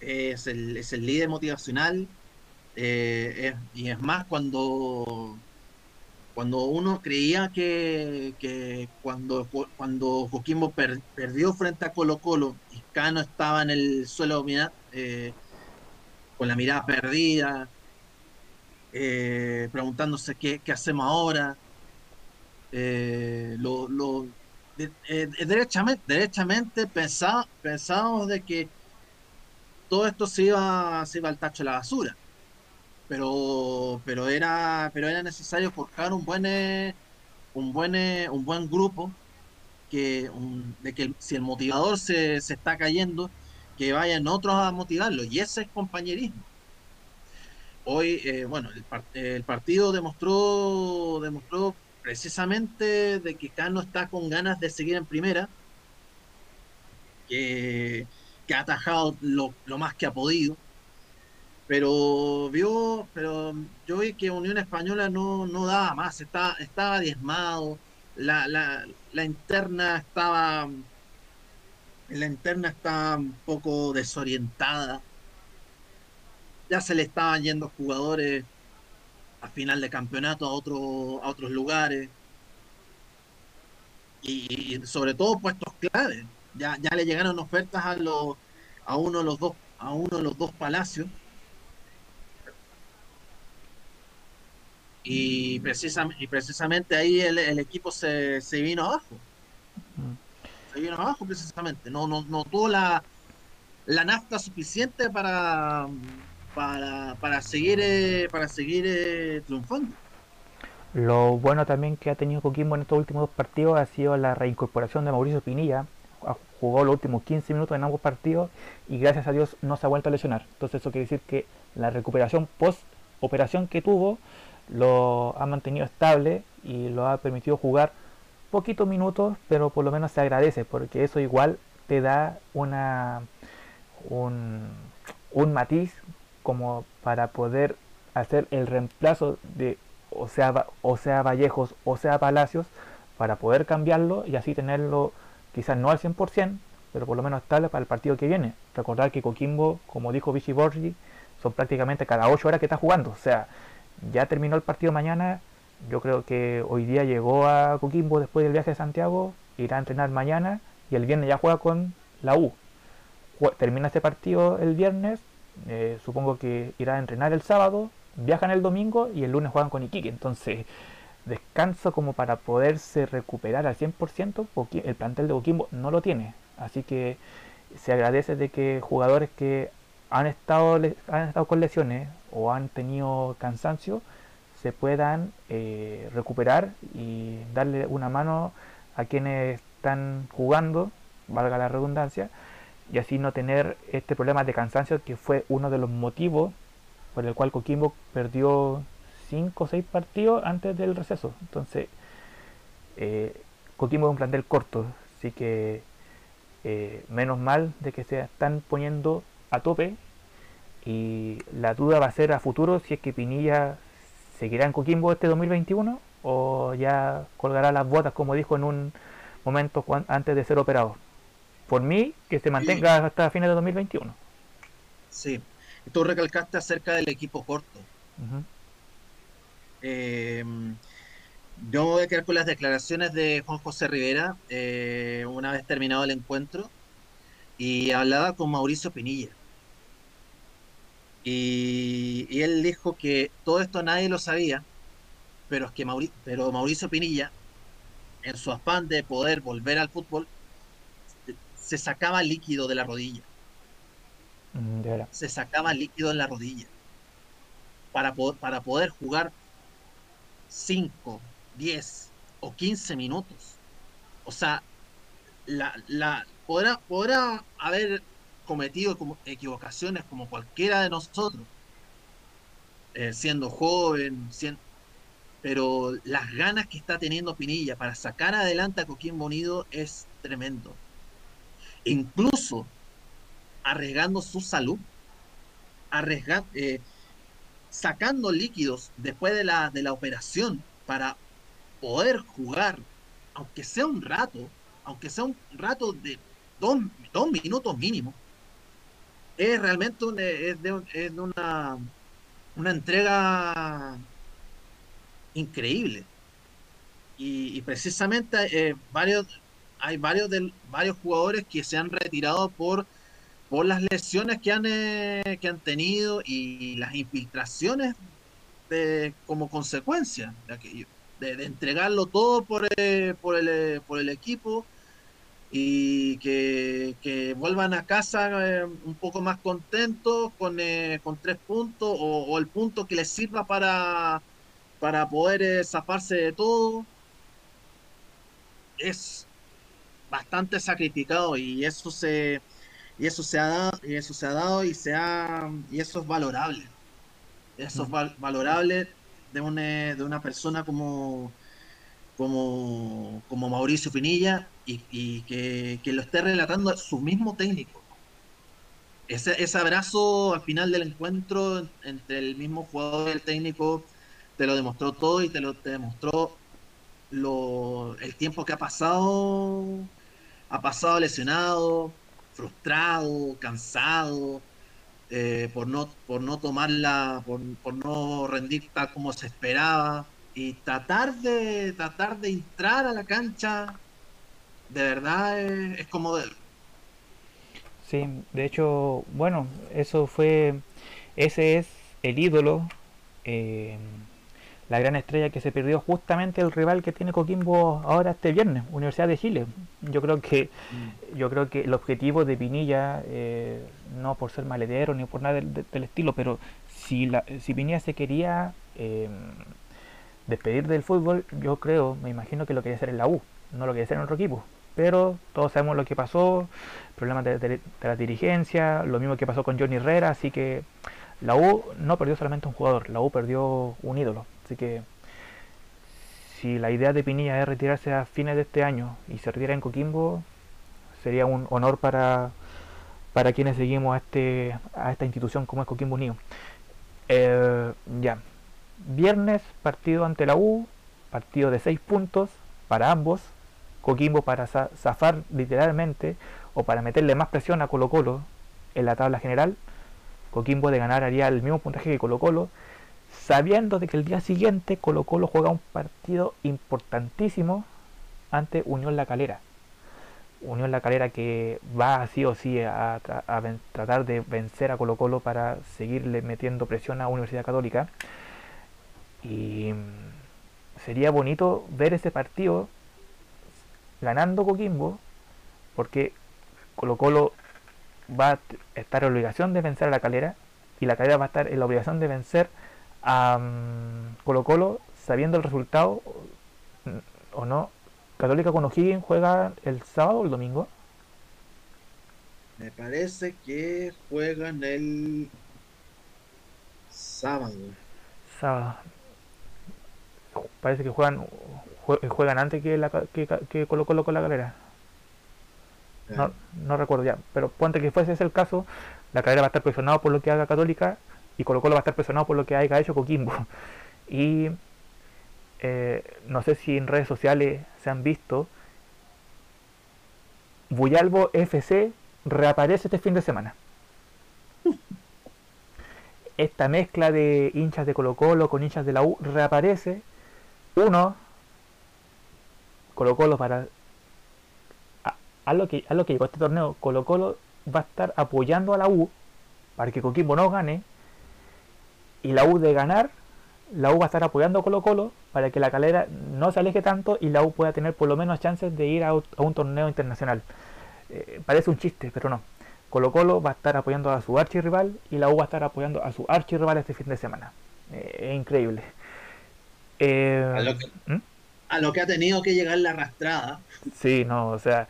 Es el, es el líder motivacional. Eh, y es más, cuando cuando uno creía que, que cuando, cuando perdió frente a Colo Colo y Cano estaba en el suelo eh, con la mirada perdida, eh, preguntándose qué, qué, hacemos ahora, eh, lo derechamente, derechamente pensábamos de que todo esto se iba, se iba al tacho de la basura. Pero pero era pero era necesario forjar un buen eh, un buen eh, un buen grupo que de que si el motivador se, se está cayendo que vayan otros a motivarlo. Y ese es compañerismo. Hoy eh, bueno el, el, partido demostró demostró precisamente de que Cano está con ganas de seguir en primera que, ha atajado lo, lo más que ha podido pero vio, pero yo vi que Unión Española no, no daba más, estaba, estaba diezmado, la, la, la interna estaba la interna estaba un poco desorientada. Ya se le estaban yendo jugadores a final de campeonato a, otro, a otros lugares. Y, sobre todo puestos clave. Ya, ya le llegaron ofertas a los a uno de los dos a uno de los dos palacios y, precisamente, y precisamente ahí el, el equipo se, se, vino abajo. Se vino abajo precisamente. No, no, no tuvo la, la nafta suficiente para, para, para seguir, eh, para seguir eh, triunfando. Lo bueno también que ha tenido Coquimbo en estos últimos dos partidos ha sido la reincorporación de Mauricio Pinilla. Jugó los últimos 15 minutos en ambos partidos y gracias a Dios no se ha vuelto a lesionar. Entonces eso quiere decir que la recuperación post operación que tuvo lo ha mantenido estable y lo ha permitido jugar poquitos minutos, pero por lo menos se agradece, porque eso igual te da una un, un matiz como para poder hacer el reemplazo de o sea, o sea Vallejos o sea Palacios para poder cambiarlo y así tenerlo quizás no al 100%, pero por lo menos estable para el partido que viene. Recordar que Coquimbo, como dijo Vichy Borgi, son prácticamente cada 8 horas que está jugando. O sea, ya terminó el partido mañana. Yo creo que hoy día llegó a Coquimbo después del viaje de Santiago, irá a entrenar mañana y el viernes ya juega con la U. Termina este partido el viernes, eh, supongo que irá a entrenar el sábado, viajan el domingo y el lunes juegan con Iquique. Entonces, descanso como para poderse recuperar al 100%, porque el plantel de Coquimbo no lo tiene. Así que se agradece de que jugadores que han estado, han estado con lesiones o han tenido cansancio se puedan eh, recuperar y darle una mano a quienes están jugando, valga la redundancia, y así no tener este problema de cansancio que fue uno de los motivos por el cual Coquimbo perdió 5 o 6 partidos antes del receso. Entonces, eh, Coquimbo es un plantel corto, así que eh, menos mal de que se están poniendo a tope y la duda va a ser a futuro si es que Pinilla seguirá en Coquimbo este 2021 o ya colgará las botas como dijo en un momento antes de ser operado. Por mí, que se mantenga hasta fines de 2021. Sí, tú recalcaste acerca del equipo corto. eh, yo voy a quedar con las declaraciones de Juan José Rivera eh, una vez terminado el encuentro y hablaba con Mauricio Pinilla. Y, él dijo que todo esto nadie lo sabía, pero es que pero Mauricio Pinilla, en su afán de poder volver al fútbol, se sacaba líquido de la rodilla. Mm, se sacaba líquido en la rodilla. Para, para poder jugar 5, 10 o 15 minutos. O sea, la, la, podrá, podrá haber cometido como equivocaciones como cualquiera de nosotros, eh, siendo joven, pero las ganas que está teniendo Pinilla para sacar adelante a Coquimbo Unido es tremendo. Incluso arriesgando su salud, arriesgando, eh, sacando líquidos después de la, de la operación para poder jugar, aunque sea un rato, aunque sea un rato de dos, dos minutos mínimo, es realmente es de, una, una entrega increíble. Y, precisamente eh, varios, hay varios, de, varios jugadores que se han retirado por, por las lesiones que han, eh, que han tenido y las infiltraciones como consecuencia de. De, entregarlo todo por, eh, por, el, por el equipo y que, vuelvan a casa eh, un poco más contentos con, eh, con tres puntos o, el punto que les sirva para, para poder eh, zafarse de todo. Es bastante sacrificado y eso se y eso se ha dado y eso se ha dado y se ha y eso es valorable eso es valorable de una, de una persona como como, como Mauricio Finilla y, que, lo esté relatando su mismo técnico. ese, ese abrazo al final del encuentro entre el mismo jugador y el técnico te lo demostró todo y te lo te demostró lo, el tiempo que ha pasado, ha pasado lesionado, frustrado, cansado, eh, por, no, por no tomarla, por, no rendir tal como se esperaba y tratar de, tratar de entrar a la cancha, de verdad es, es como... De... Sí, de hecho, bueno, eso fue, ese es el ídolo. Eh, la gran estrella que se perdió justamente el rival que tiene Coquimbo ahora este viernes, Universidad de Chile. Yo creo que mm. yo creo que el objetivo de Pinilla, eh, no por ser maledero ni por nada del, del, estilo, pero si la, si Pinilla se quería eh, despedir del fútbol, yo creo, me imagino que lo quería hacer en la U, no lo quería hacer en otro equipo. Pero todos sabemos lo que pasó, problemas de, de, de la dirigencia, lo mismo que pasó con Johnny Herrera, así que la U no perdió solamente un jugador, la U perdió un ídolo. Así que si la idea de Pinilla es retirarse a fines de este año y se retira en Coquimbo, sería un honor para, para quienes seguimos a, este, a esta institución como es Coquimbo Unido. Eh, ya, viernes partido ante la U, partido de 6 puntos para ambos, Coquimbo para zafar literalmente o para meterle más presión a Colo Colo en la tabla general, Coquimbo de ganar haría el mismo puntaje que Colo Colo, sabiendo de que el día siguiente Colo Colo juega un partido importantísimo ante Unión La Calera. Unión La Calera que va sí o sí a, tratar de vencer a Colo Colo para seguirle metiendo presión a Universidad Católica. Y sería bonito ver ese partido ganando Coquimbo, porque Colo Colo va a estar en obligación de vencer a la calera y la calera va a estar en la obligación de vencer a um, Colo Colo sabiendo el resultado o no. Católica con O'Higgins juega el sábado o el domingo. Me parece que juegan el sábado. Sábado. Parece que juegan juegan antes que, la, que, que Colo Colo con la galera. No, no, recuerdo ya, pero ponte que fuese ese el caso, la carrera va a estar presionado por lo que haga Católica y Colo Colo va a estar presionado por lo que haya hecho Coquimbo. Y eh, no sé si en redes sociales se han visto, Buyalbo FC reaparece este fin de semana. Esta mezcla de hinchas de Colo Colo con hinchas de la U reaparece. Uno, Colo Colo para a lo que a lo que llegó este torneo Colo Colo va a estar apoyando a la U para que Coquimbo no gane y la U de ganar la U va a estar apoyando a Colo Colo para que la calera no se aleje tanto y la U pueda tener por lo menos chances de ir a, un torneo internacional. Eh, parece un chiste pero no. Colo Colo va a estar apoyando a su archirrival y la U va a estar apoyando a su archirrival este fin de semana. Eh, es increíble. Eh, a, lo que, ¿hmm? a lo que ha tenido que llegar la arrastrada. Sí no o sea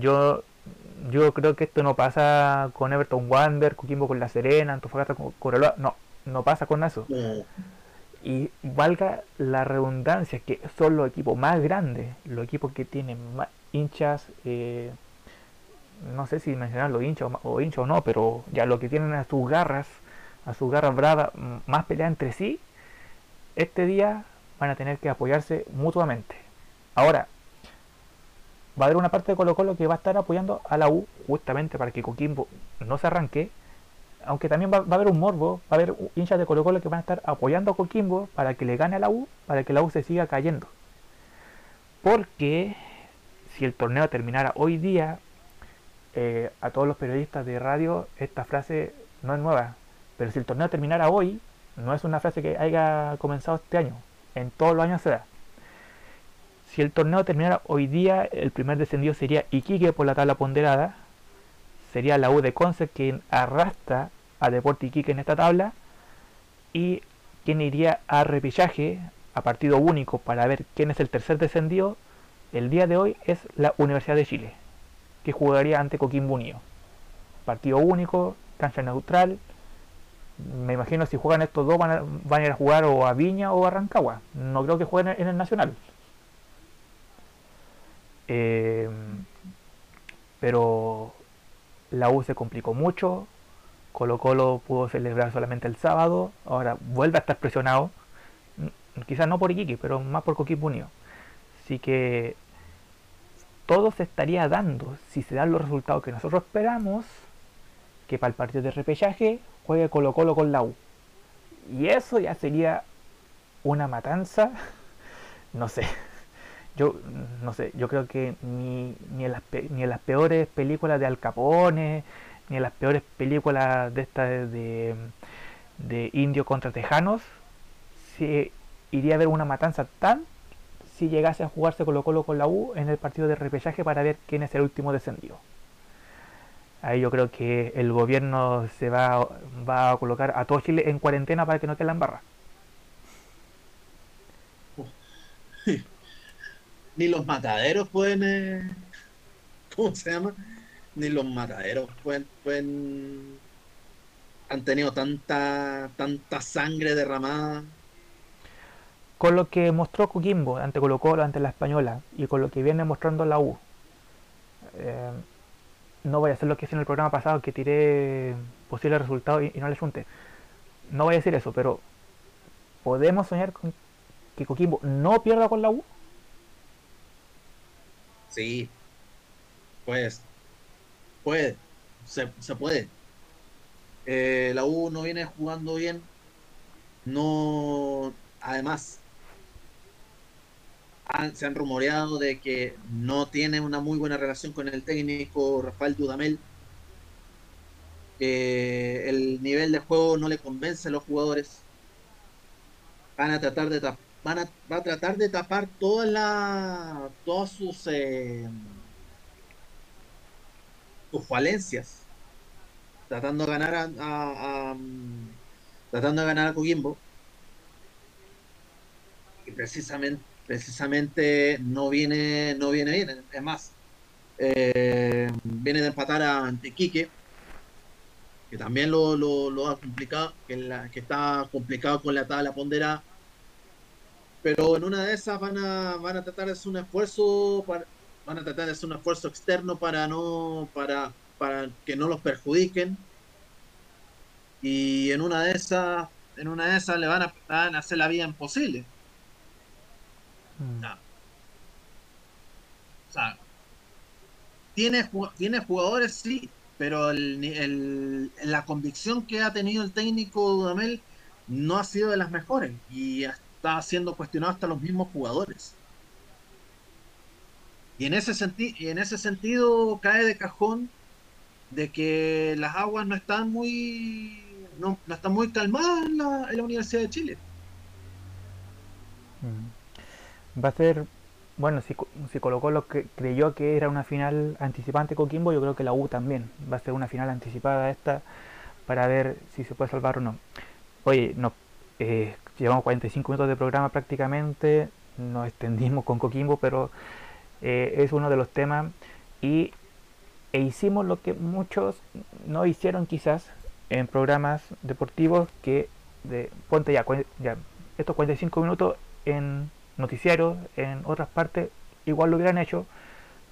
yo yo creo que esto no pasa con Everton Wander, Coquimbo con La Serena, Antofagasta con Coraloa, no, no pasa con eso. No. Y valga la redundancia, que son los equipos más grandes, los equipos que tienen más hinchas, eh, no sé si mencionar los hinchas o, o hinchas o no, pero ya lo que tienen a sus garras, a sus garras bravas, más peleas entre sí, este día van a tener que apoyarse mutuamente. Ahora, va a haber una parte de Colo Colo que va a estar apoyando a la U justamente para que Coquimbo no se arranque aunque también va, a haber un morbo va a haber hinchas de Colo Colo que van a estar apoyando a Coquimbo para que le gane a la U para que la U se siga cayendo. Porque si el torneo terminara hoy día eh, a todos los periodistas de radio esta frase no es nueva. Pero si el torneo terminara hoy no es una frase que haya comenzado este año. En todos los años se da si el torneo terminara hoy día, el primer descendido sería Iquique por la tabla ponderada. Sería la U de Conce quien arrastra a Deporte Iquique en esta tabla. Y quien iría a repillaje, a partido único, para ver quién es el tercer descendido, el día de hoy es la Universidad de Chile, que jugaría ante Coquimbo Unido. Partido único, cancha neutral. Me imagino si juegan estos dos van a, van a ir a jugar o a Viña o a Rancagua. No creo que jueguen en el Nacional. Eh, pero la U se complicó mucho, Colo Colo pudo celebrar solamente el sábado, ahora vuelve a estar presionado, quizás no por Iquique, pero más por Coquimbo Unido. Así que todo se estaría dando si se dan los resultados que nosotros esperamos, que para el partido de repechaje juegue Colo Colo con la U. Y eso ya sería una matanza, no sé. Yo no sé, yo creo que ni, ni, en las, ni en las peores películas de Al Capone, ni en las peores películas de esta de, de indio contra tejanos, se iría a ver una matanza tan si llegase a jugarse Colo Colo con la U en el partido de repechaje para ver quién es el último descendido. Ahí yo creo que el gobierno se va, va a colocar a todo en cuarentena para que no quede la barra. Ni los mataderos pueden... Eh, ¿Cómo se llama? Ni los mataderos pueden... pueden han tenido tanta, tanta sangre derramada con lo que mostró Coquimbo ante Colo Colo, ante la Española, y con lo que viene mostrando la U. Eh, no voy a hacer lo que hice en el programa pasado, que tiré posibles resultados y, no le junté. No voy a decir eso, pero ¿podemos soñar con que Coquimbo no pierda con la U? Sí, pues, puede, se, puede. Eh, la U no viene jugando bien, no, además, se han rumoreado de que no tiene una muy buena relación con el técnico Rafael Dudamel. el nivel de juego no le convence a los jugadores. Van a tratar de van a, va a tratar de tapar todas las todas sus eh, sus falencias. Tratando de ganar a, tratando de ganar a Coquimbo. Y precisamente precisamente no viene, no viene bien. Es más, eh, viene de empatar a Antequique, que también lo, lo, ha complicado, que, está complicado con la tabla pondera. Pero en una de esas van a, van a tratar de hacer un esfuerzo, para, van a tratar de hacer un esfuerzo externo para no, para, para que no los perjudiquen. Y en una de esas, en una de esas le van a, van a hacer la vida imposible Mm. O sea, tiene, tiene jugadores, sí, pero el, la convicción que ha tenido el técnico Dudamel no ha sido de las mejores y está siendo cuestionado hasta los mismos jugadores. Y en ese, y en ese sentido cae de cajón de que las aguas no están muy no, están muy calmadas en la, en la Universidad de Chile. Mm va a ser, bueno, si, si Colo Colo que creyó que era una final anticipante Coquimbo, yo creo que la U también va a ser una final anticipada esta para ver si se puede salvar o no. Oye, no, eh, llevamos 45 minutos de programa prácticamente, nos extendimos con Coquimbo, pero eh, es uno de los temas y e hicimos lo que muchos no hicieron quizás en programas deportivos que de ponte ya, ya estos 45 minutos en noticiarios en otras partes igual lo hubieran hecho,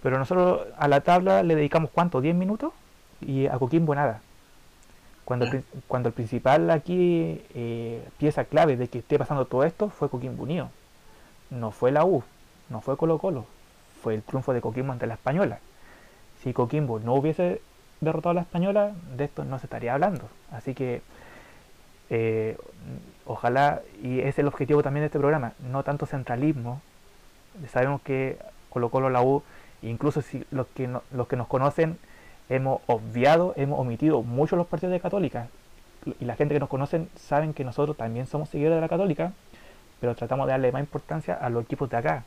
pero nosotros a la tabla le dedicamos cuánto, 10 minutos y a Coquimbo nada. Cuando, el, cuando el principal aquí eh, pieza clave de que esté pasando todo esto fue Coquimbo Unido. No fue la U, no fue Colo Colo, fue el triunfo de Coquimbo ante la Española. Si Coquimbo no hubiese derrotado a la Española, de esto no se estaría hablando. Así que eh, ojalá, y es el objetivo también de este programa, no tanto centralismo. Sabemos que Colo Colo, la U, incluso si los que, los que nos conocen, hemos obviado, hemos omitido muchos los partidos de Católica. Y la gente que nos conocen saben que nosotros también somos seguidores de la Católica, pero tratamos de darle más importancia a los equipos de acá,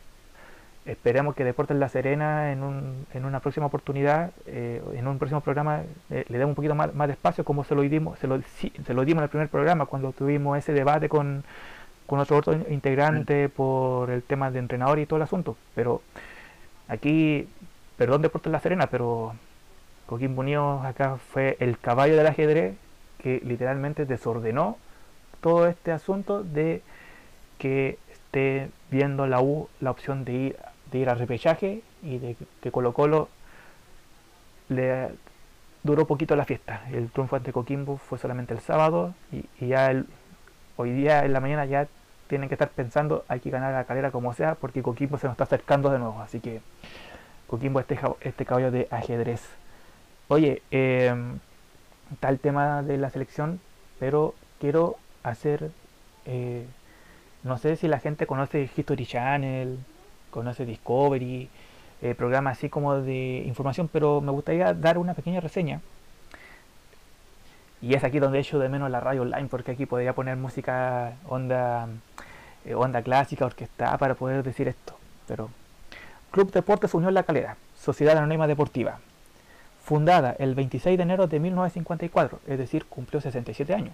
esperemos que Deportes La Serena en, un, en una próxima oportunidad, eh, en un próximo programa, eh, le demos un poquito más, más de espacio como se lo, dimos, se, lo, se lo dimos en el primer programa cuando tuvimos ese debate con, con otro, otro integrante por el tema de entrenador y todo el asunto. Pero aquí, perdón Deportes La Serena, pero Coquín Unido acá fue el caballo del ajedrez que literalmente desordenó todo este asunto de que esté viendo la U la opción de ir ir al repechaje y de que Colo Colo le, duró poquito la fiesta. El triunfo ante Coquimbo fue solamente el sábado y, ya hoy día en la mañana ya tienen que estar pensando hay que ganar la calera como sea porque Coquimbo se nos está acercando de nuevo. Así que Coquimbo este, este caballo de ajedrez. Oye, eh, está el tema de la selección, pero quiero hacer, eh, no sé si la gente conoce History Channel, conoce Discovery, eh, programas así como de información, pero me gustaría dar una pequeña reseña. Y es aquí donde echo de menos la radio online, porque aquí podría poner música onda, eh, onda clásica, orquestada, para poder decir esto. Pero Club Deportes Unión La Calera, Sociedad Anónima Deportiva, fundada el 26 de enero de 1954, es decir, cumplió 67 años,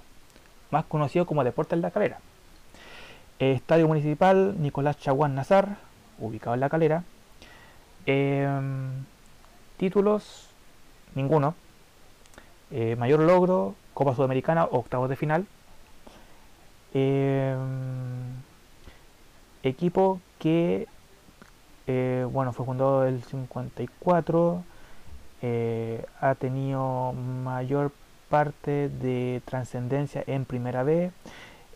más conocido como Deportes La Calera. Estadio Municipal Nicolás Chaguán Nazar, ubicado en La Calera, Em, títulos, ninguno. Eh, mayor logro, Copa Sudamericana, octavos de final. Em, equipo que, eh, bueno, fue fundado el 54, eh, ha tenido mayor parte de trascendencia en primera vez.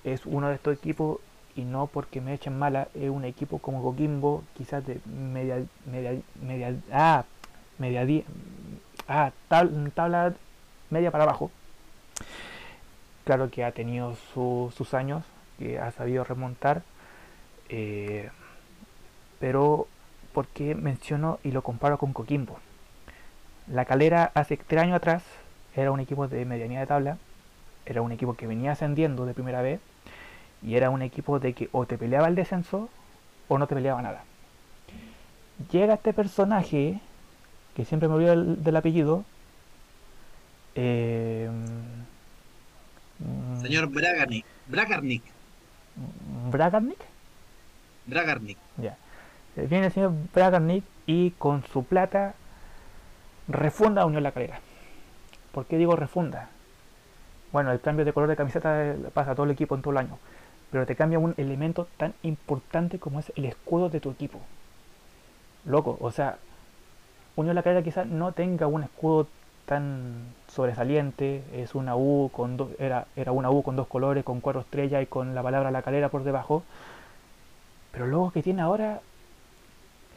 Es uno de estos equipos y no porque me echen mala, es un equipo como Coquimbo, quizás de media, media, media, ah, media, ah, tabla media para abajo. Claro que ha tenido sus años, que ha sabido remontar, eh, pero ¿por qué menciono y lo comparo con Coquimbo? La Calera hace tres años atrás era un equipo de medianía de tabla, era un equipo que venía ascendiendo de primera vez, y era un equipo de que o te peleaba el descenso o no te peleaba nada. Llega este personaje, que siempre me olvido del, apellido. Eh, Señor Bragarnik. Bragarnik. ¿Bragarnik? Bragarnik. Ya. Eh, viene el señor Bragarnik y con su plata refunda Unión La Calera. ¿Por qué digo refunda? Bueno, el cambio de color de camiseta pasa a todo el equipo en todo el año pero te cambia un elemento tan importante como es el escudo de tu equipo. Loco, o sea, Unión La Calera quizás no tenga un escudo tan sobresaliente, es una U con dos, era, era una U con dos colores, con cuatro estrellas y con la palabra La Calera por debajo. Pero luego que tiene ahora,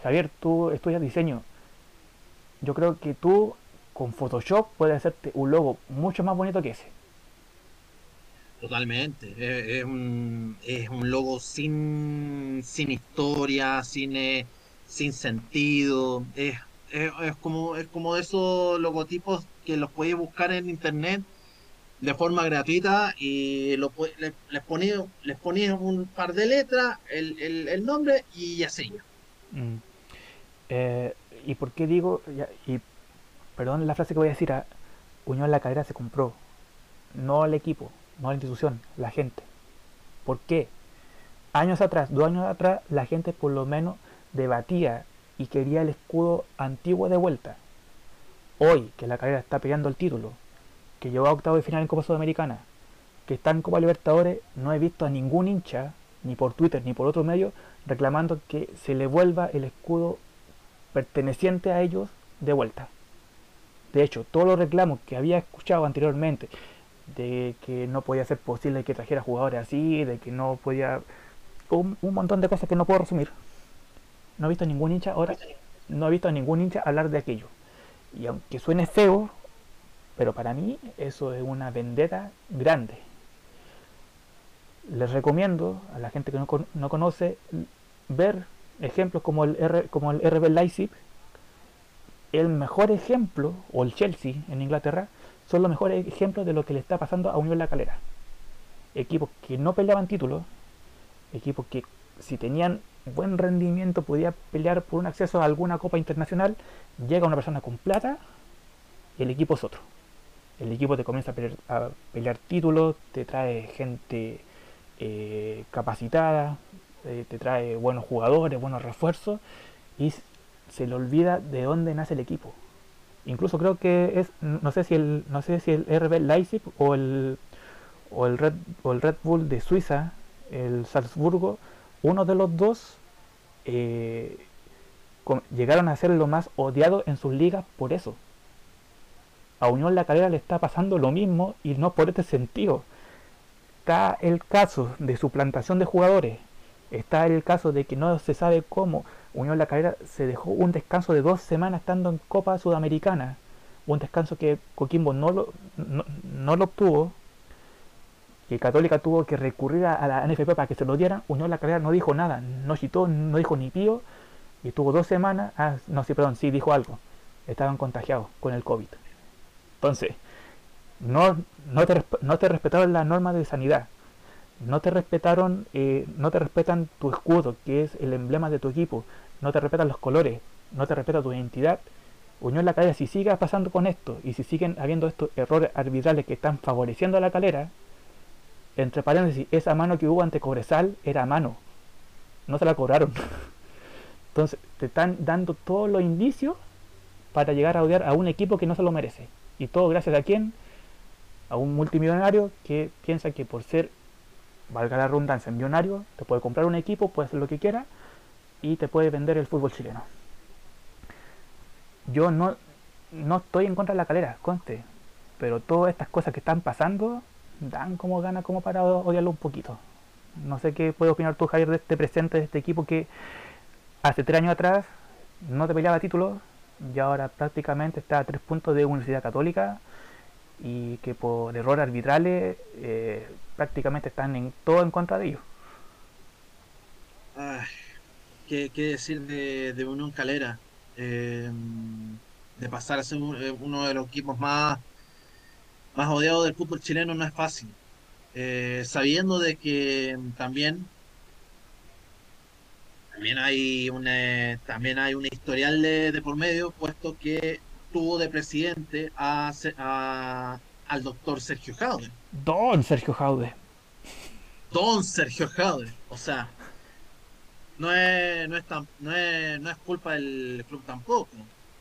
Javier, tú estudias diseño. Yo creo que tú con Photoshop puedes hacerte un logo mucho más bonito que ese. Totalmente. Es, un, es un logo sin, sin historia, sin, eh, sin sentido. Es, es, como, es como esos logotipos que los puedes buscar en internet de forma gratuita y lo, les, les ponías les un par de letras, el, el, el nombre y así. Mm. Eh, ¿Y por qué digo, y perdón la frase que voy a decir, a Unión La Cadera se compró, no el equipo no la institución, la gente. ¿Por qué? Años atrás, dos años atrás, la gente por lo menos debatía y quería el escudo antiguo de vuelta. Hoy, que la carrera está peleando el título, que llegó a octavo de final en Copa Sudamericana, que está en Copa Libertadores, no he visto a ningún hincha, ni por Twitter ni por otro medio, reclamando que se le vuelva el escudo perteneciente a ellos de vuelta. De hecho, todos los reclamos que había escuchado anteriormente, de que no podía ser posible que trajera jugadores así, de que no podía... Un, montón de cosas que no puedo resumir. No he visto a ningún hincha ahora, no he visto a ningún hincha hablar de aquello. Y aunque suene feo, pero para mí eso es una vendetta grande. Les recomiendo a la gente que no, no conoce ver ejemplos como el, R, como el RB Leipzig, el mejor ejemplo, o el Chelsea en Inglaterra, son los mejores ejemplos de lo que le está pasando a Unión La Calera. Equipos que no peleaban títulos, equipos que si tenían buen rendimiento podía pelear por un acceso a alguna copa internacional, llega una persona con plata y el equipo es otro. El equipo te comienza a pelear, títulos, te trae gente eh, capacitada, eh, te trae buenos jugadores, buenos refuerzos y se le olvida de dónde nace el equipo. Incluso creo que es, no sé si el, no sé si el RB Leipzig o el, o el, Red, o el Red Bull de Suiza, el Salzburgo, uno de los dos eh, llegaron a ser lo más odiado en sus ligas por eso. a Unión La Calera le está pasando lo mismo y no por este sentido. Está el caso de suplantación de jugadores. Está el caso de que no se sabe cómo Unión La Calera se dejó un descanso de dos semanas estando en Copa Sudamericana. Un descanso que Coquimbo no lo, no, lo obtuvo. Que Católica tuvo que recurrir a, la NFP para que se lo dieran. Unión La Calera no dijo nada. No citó, no dijo ni pío. Y tuvo dos semanas. Ah, no, sí, perdón, sí dijo algo. Estaban contagiados con el COVID. Entonces, no, no, te, no te respetaron las normas de sanidad, no te respetaron, eh, no te respetan tu escudo, que es el emblema de tu equipo, no te respetan los colores, no te respeta tu identidad. Unión La Calera, si sigue pasando con esto y si siguen habiendo estos errores arbitrales que están favoreciendo a la calera, entre paréntesis, esa mano que hubo ante Cobresal era mano, no se la cobraron. Entonces, te están dando todos los indicios para llegar a odiar a un equipo que no se lo merece. Y todo gracias a quién? A un multimillonario que piensa que por ser, valga la redundancia, millonario, te puede comprar un equipo, puede hacer lo que quiera y te puede vender el fútbol chileno. Yo no, no estoy en contra de la calera, conste, pero todas estas cosas que están pasando dan como gana como para odiarlo un poquito. No sé qué puede opinar tú, Javier, de este presente, de este equipo que hace tres años atrás no te peleaba títulos, y ahora prácticamente está a tres puntos de Universidad Católica y que por errores arbitrales eh, prácticamente están en todo en contra de ellos. ¿qué, decir de, Unión Calera? Eh, de pasar a ser eh, uno de los equipos más, más odiados del fútbol chileno no es fácil. sabiendo de que también también hay una, también hay un historial de, por medio, puesto que tuvo de presidente a, al doctor Sergio Jaude. Don Sergio Jaude. Don Sergio Jaude. O sea, no es, no es, no es, no es culpa del club tampoco.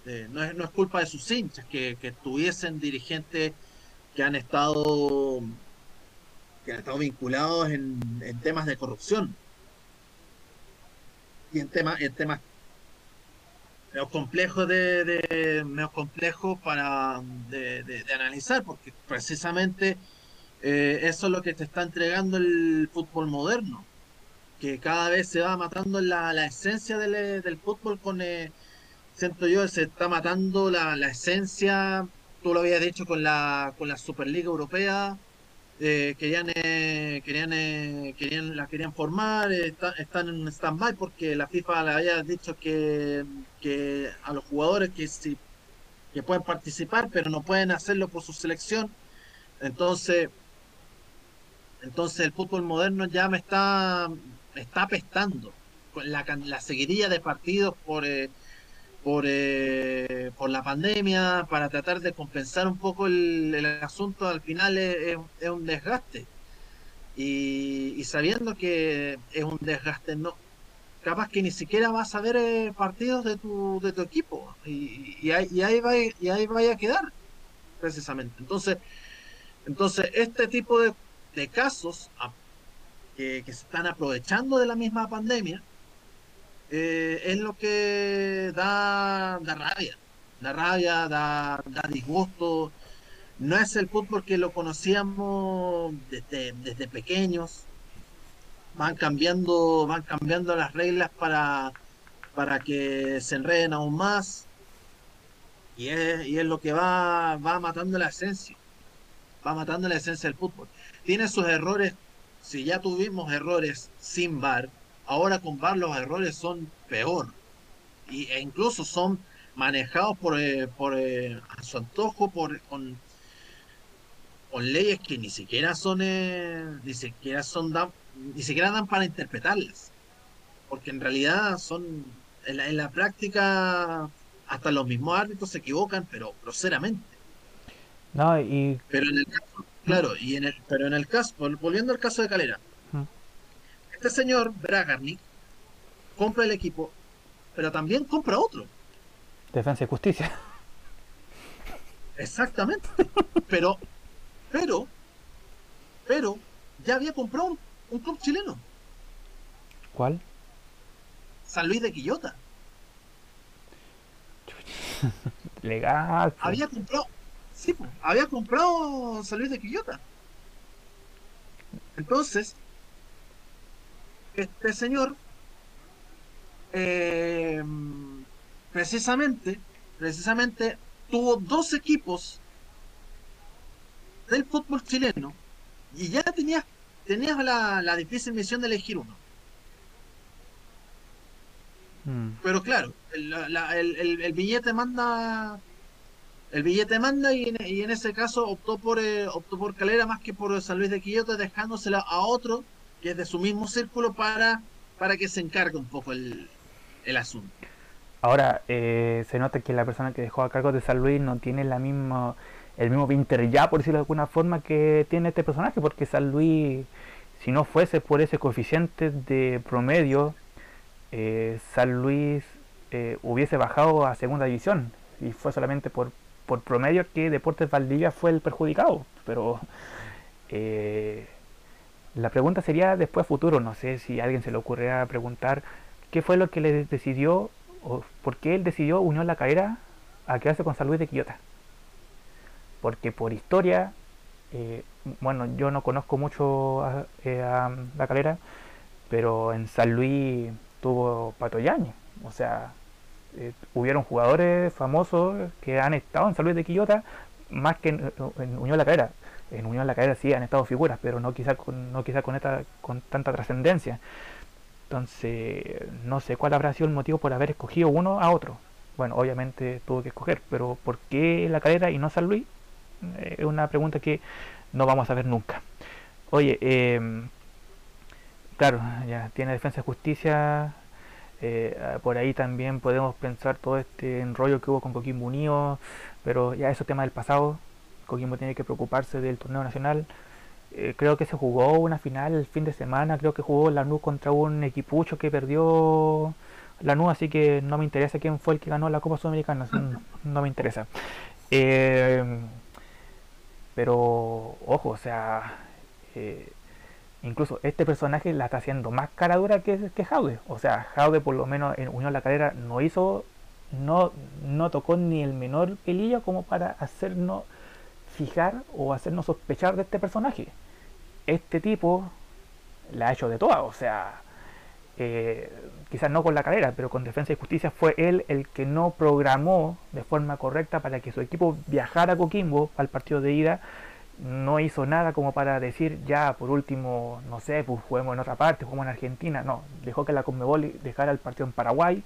no, es, no es culpa de sus hinchas que, que tuviesen dirigentes que han estado que han estado vinculados en, en temas de corrupción y en temas en temas menos complejos de, de para de, analizar porque precisamente eh, eso es lo que te está entregando el fútbol moderno que cada vez se va matando la, la esencia del, del, fútbol con eh, siento yo se está matando la, la esencia tú lo habías dicho con la con la superliga europea eh, querían, eh, querían, eh, querían, la querían formar, están en stand-by porque la FIFA le había dicho que, que a los jugadores que sí que pueden participar, pero no pueden hacerlo por su selección. Entonces, entonces el fútbol moderno ya me está, me está apestando. La, la seguidilla de partidos por por, eh, por la pandemia, para tratar de compensar un poco el, asunto, al final es, un desgaste. Y, sabiendo que es un desgaste, no capaz que ni siquiera vas a ver eh, partidos de tu, de tu equipo. Y, ahí, y, ahí va, y ahí vaya a quedar, precisamente. Entonces, entonces este tipo de, de casos que, que se están aprovechando de la misma pandemia, eh, es lo que da, da rabia, da rabia, da, disgusto. No es el fútbol que lo conocíamos desde, desde pequeños. Van cambiando, van cambiando las reglas para, para que se enreden aún más. Y es, y es lo que va, va matando la esencia. Va matando la esencia del fútbol. Tiene sus errores. Si ya tuvimos errores sin bar, Ahora con VAR los errores son peor. Y, e incluso son manejados por, eh, por eh, a su antojo por, con, con leyes que ni siquiera son eh, ni siquiera son dan, ni siquiera dan para interpretarlas porque en realidad son en la, práctica hasta los mismos árbitros se equivocan pero groseramente no y pero en el caso claro y en el pero en el caso volviendo al caso de Calera este señor, Bragarnik, compra el equipo, pero también compra otro. Defensa y justicia. Exactamente. Pero, pero, pero, ya había comprado un, club chileno. ¿Cuál? San Luis de Quillota. Legal. Había comprado, Sí, pues, había comprado San Luis de Quillota. Entonces, este señor, eh, precisamente, precisamente tuvo dos equipos del fútbol chileno y ya tenías, tenías la, la difícil misión de elegir uno. Mm. Pero claro, el, la- el- el- el billete manda. El billete manda y en, y en ese caso optó por eh, optó por Calera más que por San Luis de Quillota, dejándosela a otro que es de su mismo círculo para, para que se encargue un poco el, el asunto. Ahora, eh, se nota que la persona que dejó a cargo de San Luis no tiene la misma, el mismo Pinter ya, por decirlo de alguna forma, que tiene este personaje, porque San Luis, si no fuese por ese coeficiente de promedio, eh, San Luis eh, hubiese bajado a segunda división, y fue solamente por, por promedio que Deportes Valdivia fue el perjudicado, pero la pregunta sería después futuro, no sé si a alguien se le ocurrirá preguntar qué fue lo que le decidió o por qué él decidió Unión La Calera a quedarse con San Luis de Quillota. Porque por historia, eh, bueno, yo no conozco mucho a, eh, a La Calera, pero en San Luis tuvo Pato Yañez. O sea, eh, hubieron jugadores famosos que han estado en San Luis de Quillota más que en, en Unión La Calera. En Unión La Calera sí han estado figuras, pero no quizá con, no quizá con, esta, con tanta trascendencia. Entonces, no sé cuál habrá sido el motivo por haber escogido uno a otro. Bueno, obviamente tuvo que escoger, pero ¿por qué La Calera y no San Luis? Eh, Es una pregunta que no vamos a ver nunca. Oye, eh, claro, ya tiene Defensa y Justicia. eh, por ahí también podemos pensar todo este enrollo que hubo con Coquimbo Unido, pero ya eso es tema del pasado. Coquimbo tiene que preocuparse del torneo nacional. Eh, creo que se jugó una final el fin de semana, creo que jugó Lanús contra un equipucho que perdió Lanús, así que no me interesa quién fue el que ganó la Copa Sudamericana, no, me interesa. Eh, pero, ojo, o sea, eh, incluso este personaje la está haciendo más cara dura que, que Jaude. O sea, Jaude por lo menos en Unión La Calera no hizo, no, no tocó ni el menor pelillo como para hacernos fijar o hacernos sospechar de este personaje. Este tipo la ha hecho de todas, o sea, eh, quizás no con la calera, pero con Defensa y Justicia fue él el que no programó de forma correcta para que su equipo viajara a Coquimbo al partido de ida. No hizo nada como para decir, ya por último, no sé, pues juguemos en otra parte, juguemos en Argentina. No, dejó que la Conmebol dejara el partido en Paraguay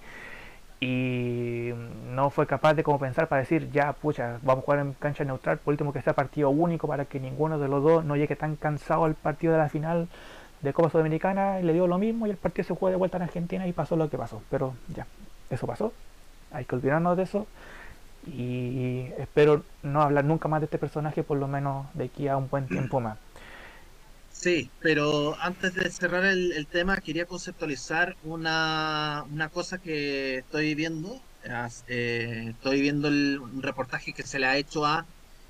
y no fue capaz de como pensar para decir ya pucha vamos a jugar en cancha neutral por último que sea partido único para que ninguno de los dos no llegue tan cansado al partido de la final de Copa Sudamericana y le dio lo mismo y el partido se jugó de vuelta en Argentina y pasó lo que pasó. Pero ya eso pasó. Hay que olvidarnos de eso. Y espero no hablar nunca más de este personaje por lo menos de aquí a un buen tiempo más Sí, pero antes de cerrar el, tema, quería conceptualizar una, una cosa que estoy viendo. Eh, estoy viendo el, un reportaje que se le ha hecho a,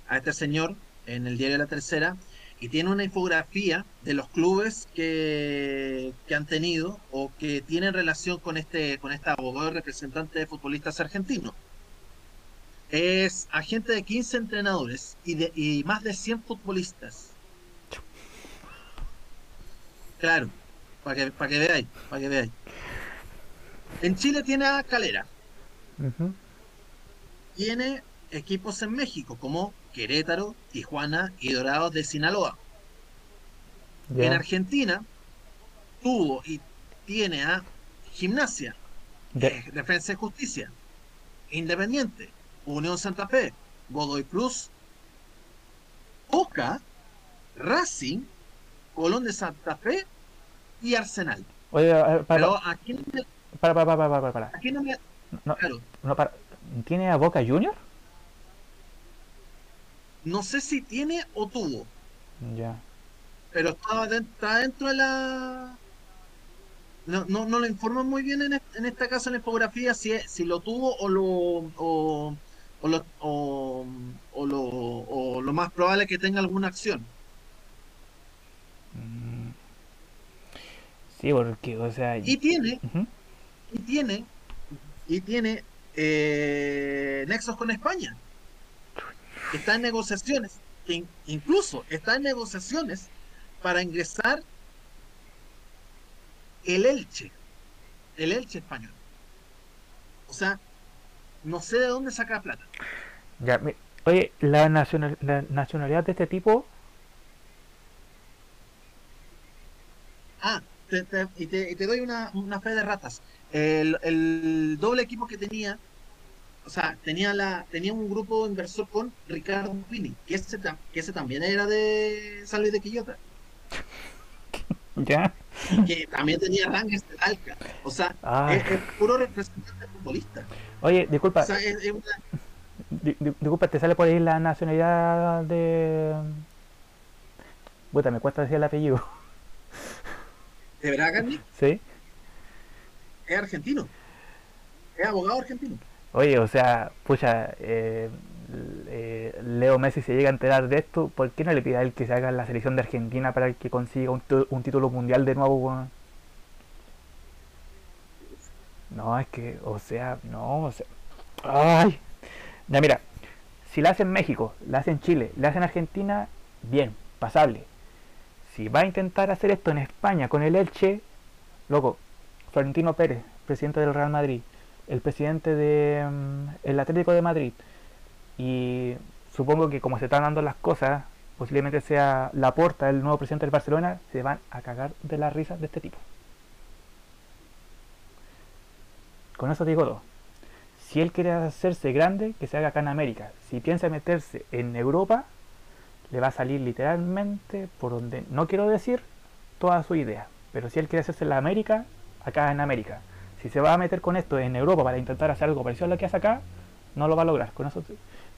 a este señor en el diario La Tercera y tiene una infografía de los clubes que, que han tenido o que tienen relación con este, con este abogado y representante de futbolistas argentinos. Es agente de 15 entrenadores y, de, y más de 100 futbolistas. Claro, para que, para que veáis, para que veáis. En Chile tiene a Calera, tiene equipos en México como Querétaro, Tijuana y Dorados de Sinaloa. En. Argentina tuvo y tiene a Gimnasia, eh, Defensa y Justicia, Independiente, Unión Santa Fe, Godoy Cruz, Boca, Racing, Colón de Santa Fe y Arsenal. Oye, para, Pero aquí no me, para, para, para, para, para, aquí no me- No, claro, no, para. ¿Tiene a Boca Junior? no sé si tiene o tuvo, Ya. pero estaba dentro, está dentro de la... No, no, no lo informan muy bien en, est- en este caso en la infografía si, es- si lo tuvo o lo, o, o lo, o, o lo, o lo más probable es que tenga alguna acción. Sí, porque, o sea. Y tiene, y tiene, y tiene eh, nexos con España. está en negociaciones, que incluso está en negociaciones para ingresar el Elche, el Elche español. O sea, no sé de dónde saca plata. Ya, oye, la, nacional, la nacionalidad de este tipo. Ah, y, te, doy una, fe de ratas. El, doble equipo que tenía, o sea, tenía la tenía un grupo inversor con Ricardo Pini, que ese, que ese también era de San Luis de Quillota. ¿Ya? Que también tenía rangs de Talca. O sea, ah. es, puro representante futbolista. Oye, disculpa. disculpa, ¿te sale por ahí la nacionalidad de. Puta, me cuesta decir el apellido. ¿De verdad, Candy? Sí. Es argentino. Es abogado argentino. Oye, o sea, pucha, eh, eh, Leo Messi se llega a enterar de esto, ¿por qué no le pide a él que se haga la selección de Argentina para que consiga un, un título mundial de nuevo? No, es que, o sea, no, o sea. Ay. Ya mira, si la hacen México, la hacen Chile, la hacen Argentina, bien, pasable. Si va a intentar hacer esto en España con el Elche, loco, Florentino Pérez, presidente del Real Madrid, el presidente del mm, Atlético de Madrid, y supongo que como se están dando las cosas, posiblemente sea la porta el nuevo presidente del Barcelona, se van a cagar de la risa de este tipo. Con eso digo todo. Si él quiere hacerse grande, que se haga acá en América. Si piensa meterse en Europa, le va a salir literalmente por donde, no quiero decir toda su idea, pero si él quiere hacerse en la América, acá en América. Si se va a meter con esto en Europa para intentar hacer algo parecido a lo que hace acá, no lo va a lograr. Con eso,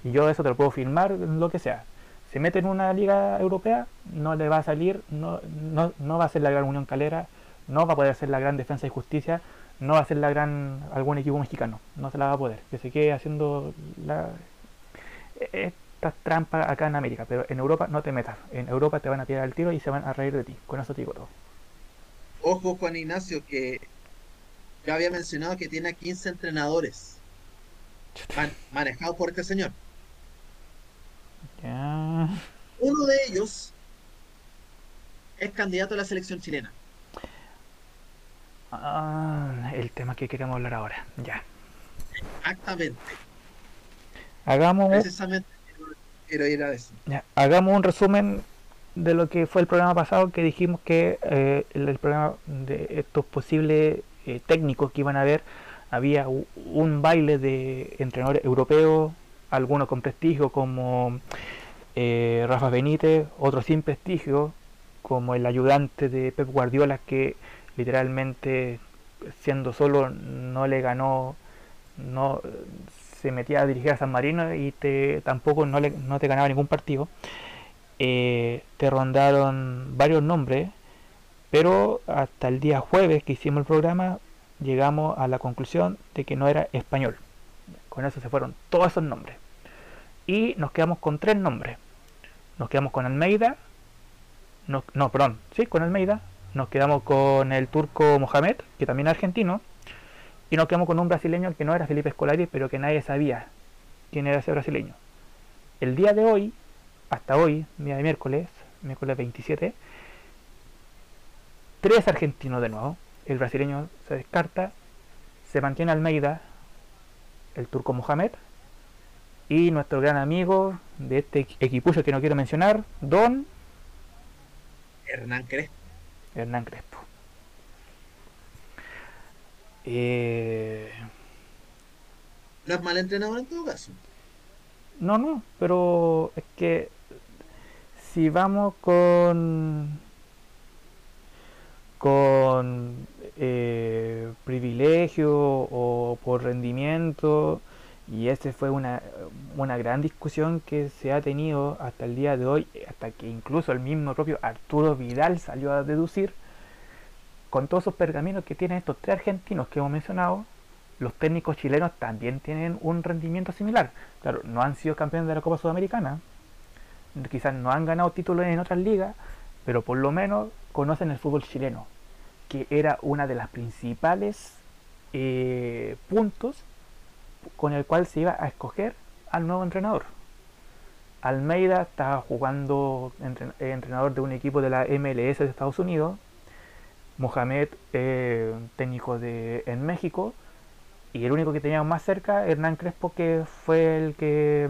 y yo eso te lo puedo firmar, lo que sea. Se mete en una liga europea, no le va a salir, no, no, no va a ser la gran Unión Calera, no va a poder ser la gran defensa y justicia, no va a ser la gran algún equipo mexicano, no se la va a poder, que se quede haciendo la, estas trampas acá en América, pero en Europa no te metas, en Europa te van a tirar el tiro y se van a reír de ti, con eso te digo todo. Ojo Juan Ignacio, que ya había mencionado que tiene 15 entrenadores manejados por este señor. Uno de ellos es candidato a la selección chilena. Ah, el tema que queremos hablar ahora, ya. Exactamente. Hagamos. Precisamente hagamos un resumen de lo que fue el programa pasado, que dijimos que eh, el, programa de estos posibles eh, técnicos que iban a ver, había un baile de entrenadores europeos, algunos con prestigio como eh, Rafa Benítez, otros sin prestigio, como el ayudante de Pep Guardiola que literalmente siendo solo no le ganó, no se metía a dirigir a San Marino y te, tampoco no, le, no te ganaba ningún partido. Eh, te rondaron varios nombres, pero hasta el día jueves que hicimos el programa llegamos a la conclusión de que no era español. Con eso se fueron todos esos nombres. Y nos quedamos con tres nombres. Nos quedamos con Almeida. No, no, perdón. Sí, con Almeida nos quedamos con el turco Mohamed, que también es argentino, y nos quedamos con un brasileño que no era Felipe Scolari, pero que nadie sabía quién era ese brasileño. El día de hoy, hasta hoy, día de miércoles, miércoles 27, tres argentinos de nuevo. El brasileño se descarta, se mantiene Almeida, el turco Mohamed, y nuestro gran amigo de este equipucho que no quiero mencionar, Don Hernán Crespo. Hernán Crespo. Eh... ¿No es mal entrenador en todo caso? No, no, pero es que si vamos con con eh, privilegio o por rendimiento y esa fue una, una gran discusión que se ha tenido hasta el día de hoy, hasta que incluso el mismo propio Arturo Vidal salió a deducir, con todos esos pergaminos que tienen estos tres argentinos que hemos mencionado, los técnicos chilenos también tienen un rendimiento similar. Claro, no han sido campeones de la Copa Sudamericana, quizás no han ganado títulos en otras ligas, pero por lo menos conocen el fútbol chileno, que era una de las principales eh, puntos con el cual se iba a escoger al nuevo entrenador. Almeida está jugando entrenador de un equipo de la MLS de Estados Unidos. Mohamed, técnico de, en México. Y el único que teníamos más cerca, Hernán Crespo, que fue el que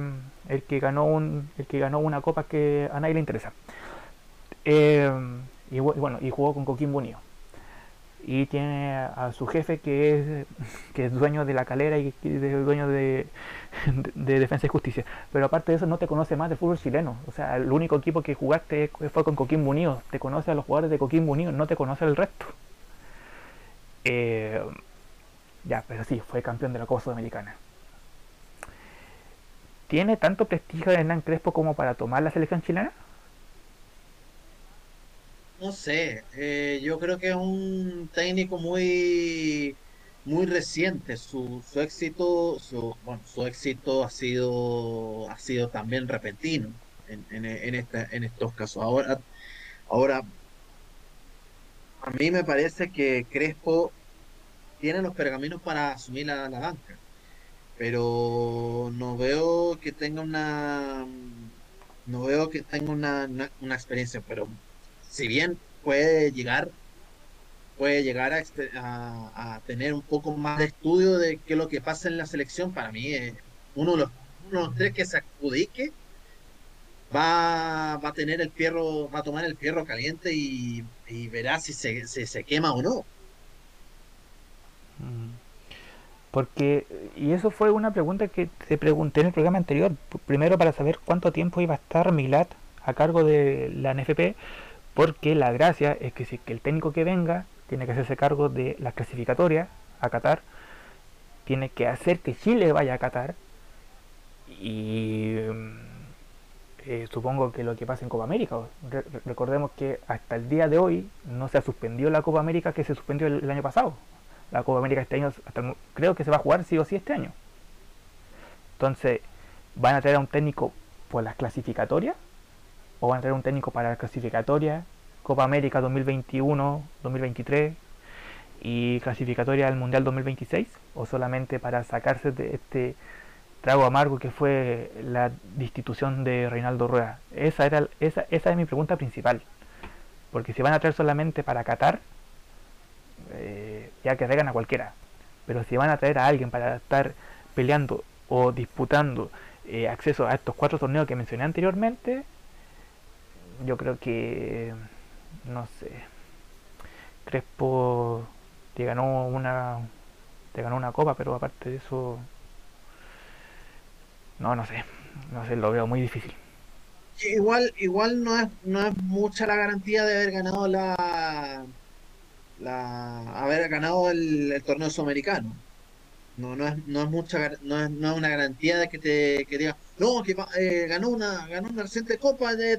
el que ganó un, el que ganó una copa que a nadie le interesa. Eh, y, bueno, y jugó con Coquimbo Unido. Y tiene a su jefe que es, que es dueño de la calera y es dueño de, de, Defensa y Justicia. Pero aparte de eso no te conoce más del fútbol chileno. O sea, el único equipo que jugaste fue con Coquimbo Unido. Te conoce a los jugadores de Coquimbo Unido, no te conoce el resto. Eh, ya, pero sí, fue campeón de la Copa Sudamericana. ¿Tiene tanto prestigio Hernán Crespo como para tomar la selección chilena? No sé, eh, yo creo que es un técnico muy muy reciente. Su, su éxito, su, bueno, su éxito ha sido ha sido también repentino en, en, en, en estos casos. Ahora, ahora a mí me parece que Crespo tiene los pergaminos para asumir la, banca, pero no veo que tenga una no veo que tenga una, una, experiencia, pero si bien puede llegar puede llegar a, a, tener un poco más de estudio de qué es lo que pasa en la selección, para mí es uno de los, uno de los tres que se adjudique va, va a tener el fierro, va a tomar el fierro caliente y, verá si se, se quema o no. Porque, y eso fue una pregunta que te pregunté en el programa anterior, primero para saber cuánto tiempo iba a estar Milat a cargo de la NFP, porque la gracia es que si el técnico que venga tiene que hacerse cargo de las clasificatorias a Qatar, tiene que hacer que Chile vaya a Qatar, y eh, supongo que lo que pasa en Copa América, recordemos que hasta el día de hoy no se ha suspendido la Copa América que se suspendió el año pasado, la Copa América este año, creo que se va a jugar sí o sí este año. Entonces, ¿van a tener a un técnico por las clasificatorias? ¿O van a tener un técnico para las clasificatorias? Copa América 2021, 2023 y clasificatoria al Mundial 2026? ¿O solamente para sacarse de este trago amargo que fue la destitución de Reinaldo Rueda? Esa, era, esa, esa es mi pregunta principal. Porque si van a traer solamente para Qatar, eh, ya que traigan a cualquiera. Pero si van a traer a alguien para estar peleando o disputando eh, acceso a estos cuatro torneos que mencioné anteriormente, yo creo que, no sé, Crespo te ganó una, te ganó una copa, pero aparte de eso, no, no sé, no sé, lo veo muy difícil. Igual, igual no es, no es mucha la garantía de haber ganado la la, haber ganado el, torneo sudamericano. No, no es, no es mucha, no es, no es una garantía de que te que diga, no, que eh, ganó una, ganó una reciente copa, de.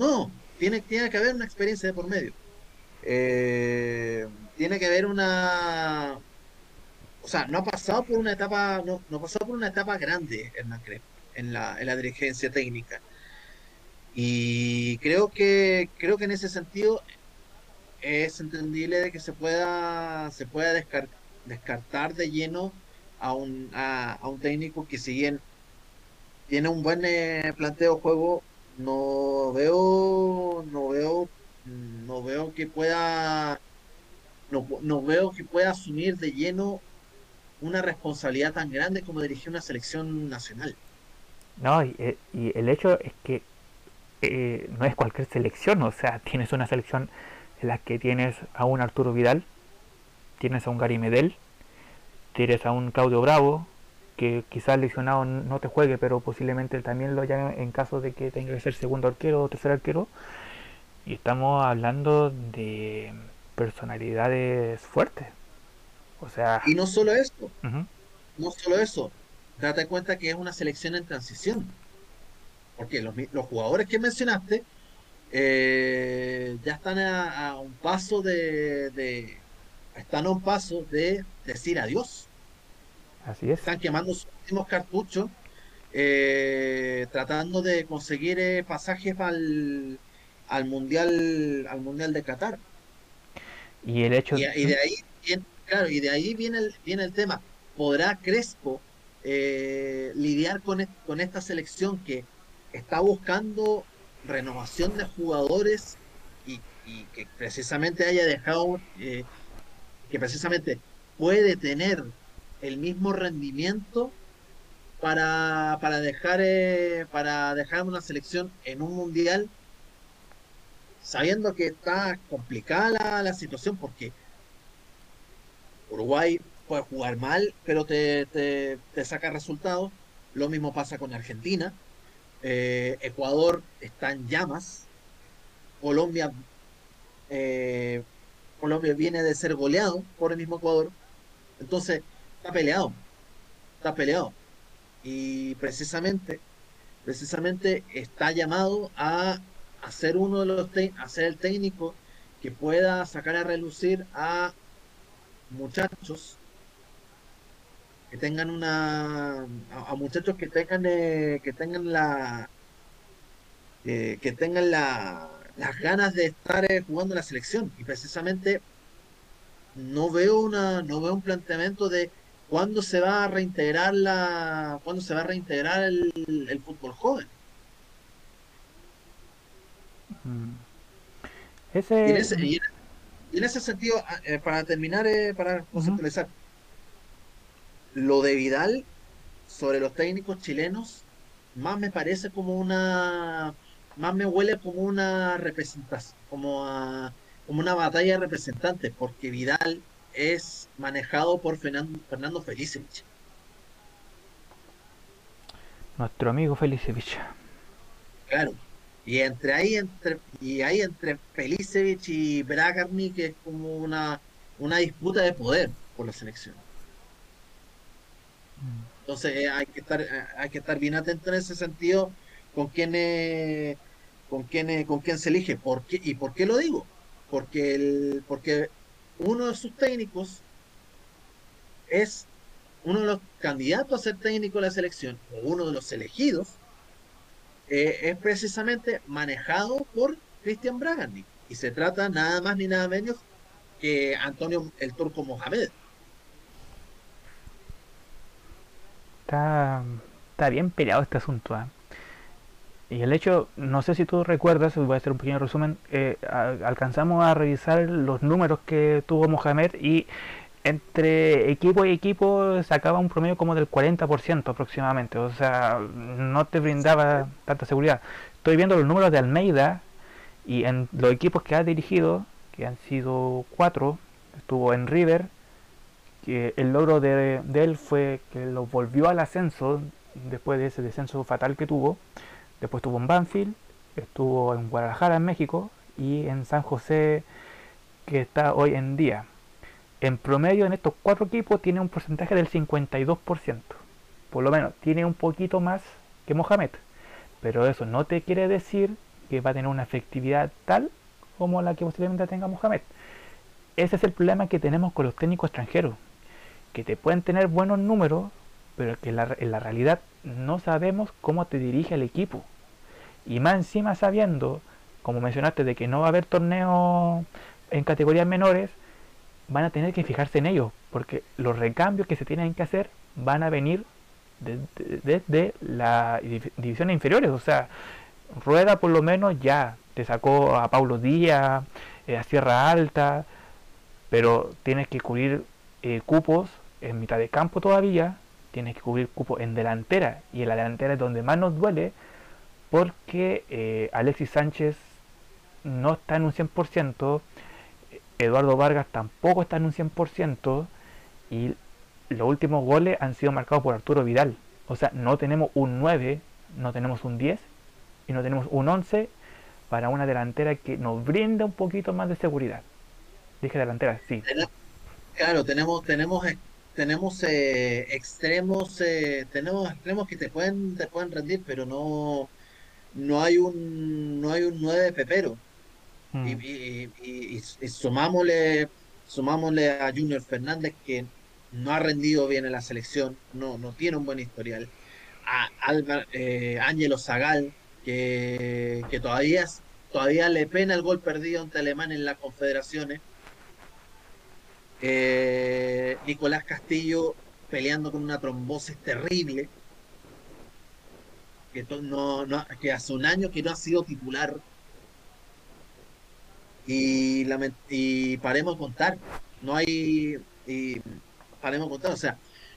No, tiene, tiene que haber una experiencia de por medio. Eh, tiene que haber una o sea, no ha pasado por una etapa, no, no ha pasado por una etapa grande en la, en la, en la dirigencia técnica. Y creo que, creo que en ese sentido es entendible de que se pueda, se pueda descartar de lleno a un, a, un técnico que si bien tiene un buen eh, planteo juego, no veo, no veo, no veo que pueda, no, no veo que pueda asumir de lleno una responsabilidad tan grande como dirigir una selección nacional. No, y, eh, el hecho es que eh, no es cualquier selección, o sea, tienes una selección en las que tienes a un Arturo Vidal, tienes a un Gary Medel, tienes a un Claudio Bravo, que quizás lesionado no te juegue, pero posiblemente también lo llame en caso de que tenga que ser segundo arquero o tercer arquero. Y estamos hablando de personalidades fuertes. O sea. Y no solo esto. No solo eso. Date cuenta que es una selección en transición. Porque los, los jugadores que mencionaste eh, ya están a, un paso de, están a un paso de decir adiós. Así es. Están quemando sus últimos cartuchos, eh, tratando de conseguir eh, pasajes al, al mundial al mundial de Qatar. Y el hecho y, de ahí viene, claro y de ahí viene el, viene el tema. ¿Podrá Crespo lidiar con, con esta selección que está buscando renovación de jugadores y, que precisamente haya dejado, eh, que precisamente puede tener el mismo rendimiento para, para dejar eh, para dejar una selección en un mundial sabiendo que está complicada la, situación porque Uruguay puede jugar mal pero te, te, saca resultados. Lo mismo pasa con Argentina. Eh, Ecuador está en llamas. Colombia eh, Colombia viene de ser goleado por el mismo Ecuador. Entonces está peleado está peleado. Y precisamente, precisamente está llamado a, ser uno de los a el técnico que pueda sacar a relucir a muchachos que tengan una a, muchachos que tengan eh, que tengan la eh, que tengan la, las ganas de estar eh, jugando la selección. Y precisamente no veo una no veo un planteamiento de ¿Cuándo se va a reintegrar la, cuándo se va a reintegrar el, fútbol joven? Mm. Ese... Y, en ese, sentido, ah, eh, para terminar, eh, para conceptualizar, lo de Vidal sobre los técnicos chilenos, más me parece como una, más me huele como una representación, como, como una batalla de representantes, porque Vidal es manejado por Fernando, Felicevich. Nuestro amigo Felicevich. Claro. Y entre ahí entre y ahí entre Felicevich y Bragarni que es como una una disputa de poder por la selección. Entonces eh, hay que estar eh, hay que estar bien atento en ese sentido con quién con quién con quién se elige, ¿por qué y por qué lo digo? Porque el porque uno de sus técnicos es uno de los candidatos a ser técnico de la selección, o uno de los elegidos, eh, es precisamente manejado por Cristian Bragandi. Y se trata nada más ni nada menos que Antonio el Turco Mohamed. Está, está bien peleado este asunto. ¿eh? Y el hecho, no sé si tú recuerdas, voy a hacer un pequeño resumen, eh, alcanzamos a revisar los números que tuvo Mohamed y entre equipo y equipo sacaba un promedio como del 40% aproximadamente, o sea, no te brindaba tanta seguridad. Estoy viendo los números de Almeida y en los equipos que ha dirigido, que han sido cuatro, estuvo en River, que el logro de, de él fue que lo volvió al ascenso después de ese descenso fatal que tuvo Después estuvo en Banfield, estuvo en Guadalajara, en México, y en San José, que está hoy en día. En promedio, en estos cuatro equipos, tiene un porcentaje del 52%. Por lo menos, tiene un poquito más que Mohamed. Pero eso no te quiere decir que va a tener una efectividad tal como la que posiblemente tenga Mohamed. Ese es el problema que tenemos con los técnicos extranjeros. Que te pueden tener buenos números, pero que en la realidad no sabemos cómo te dirige el equipo. Y más encima sabiendo, como mencionaste, de que no va a haber torneos en categorías menores, van a tener que fijarse en ellos, porque los recambios que se tienen que hacer van a venir desde las divisiones inferiores. O sea, Rueda por lo menos ya te sacó a Paulo Díaz, eh, a Sierra Alta, pero tienes que cubrir eh, cupos en mitad de campo todavía tienes que cubrir cupo en delantera y en la delantera es donde más nos duele porque eh, Alexis Sánchez no está en un 100%, Eduardo Vargas tampoco está en un 100% y los últimos goles han sido marcados por Arturo Vidal. O sea, no tenemos un 9, no tenemos un 10 y no tenemos un 11 para una delantera que nos brinda un poquito más de seguridad. Dije delantera, sí. Claro, tenemos, tenemos tenemos eh, extremos, eh, tenemos extremos que te pueden, te pueden rendir, pero no, no hay un, no hay un 9 pepero. Mm. Y, y, sumámosle, sumámosle a Junior Fernández que no ha rendido bien en la selección, no, no tiene un buen historial. A eh, Ángelo Zagal, que, que todavía, todavía le pena el gol perdido ante Alemania en las confederaciones eh, Nicolás Castillo peleando con una trombosis terrible. Que, no, que hace un año que no ha sido titular. Y, y paremos contar. No hay. Y paremos contar. O sea,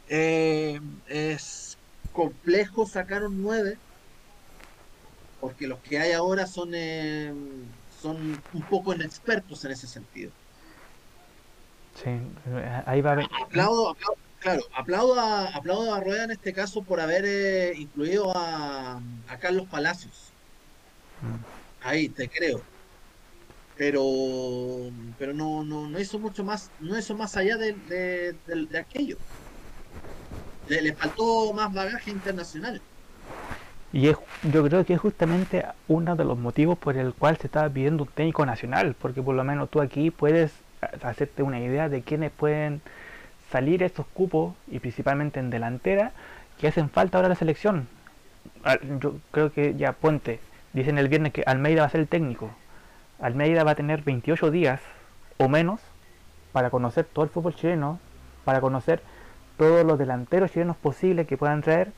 eh, es complejo sacar un 9 porque los que hay ahora son, eh, son un poco inexpertos en ese sentido. Sí, ahí va a ver. Aplaudo, claro, aplaudo a, aplaudo a Rueda en este caso por haber eh, incluido a, Carlos Palacios. Mm. Ahí, te creo. Pero pero no, no, no hizo mucho más, no hizo más allá de, de, aquello. le faltó más bagaje internacional. Y es, yo creo que es justamente uno de los motivos por el cual se está pidiendo un técnico nacional, porque por lo menos tú aquí puedes hacerte una idea de quiénes pueden salir estos cupos, y principalmente en delantera, que hacen falta ahora la selección. Ah, yo creo que ya Ponte, dicen el viernes que Almeida va a ser el técnico. Almeida va a tener 28 días o menos para conocer todo el fútbol chileno, para conocer todos los delanteros chilenos posibles que puedan traer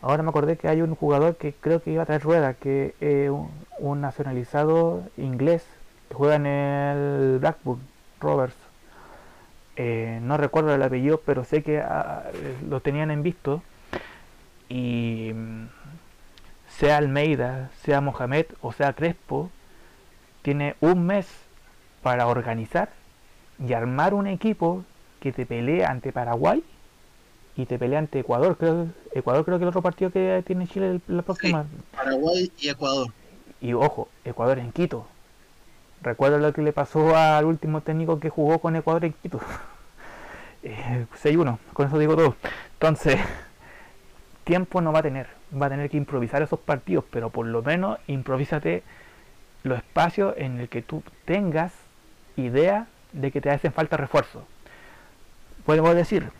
Ahora me acordé que hay un jugador que creo que iba a traer rueda, que es un, nacionalizado inglés, que juega en el Blackburn Rovers. Eh, no recuerdo el apellido, pero sé que ah, lo tenían en visto. Y mm, sea Almeida, sea Mohamed o sea Crespo, tiene un mes para organizar y armar un equipo que te pelee ante Paraguay y te pelea ante Ecuador. Creo, Ecuador creo que el otro partido que tiene Chile la próxima. Paraguay y Ecuador. Y ojo, Ecuador en Quito. Recuerda lo que le pasó al último técnico que jugó con Ecuador en Quito. 6-1, con eso digo todo. Entonces, tiempo no va a tener. Va a tener que improvisar esos partidos, pero por lo menos improvísate los espacios en el que tú tengas idea de que te hacen falta refuerzo. Podemos decir,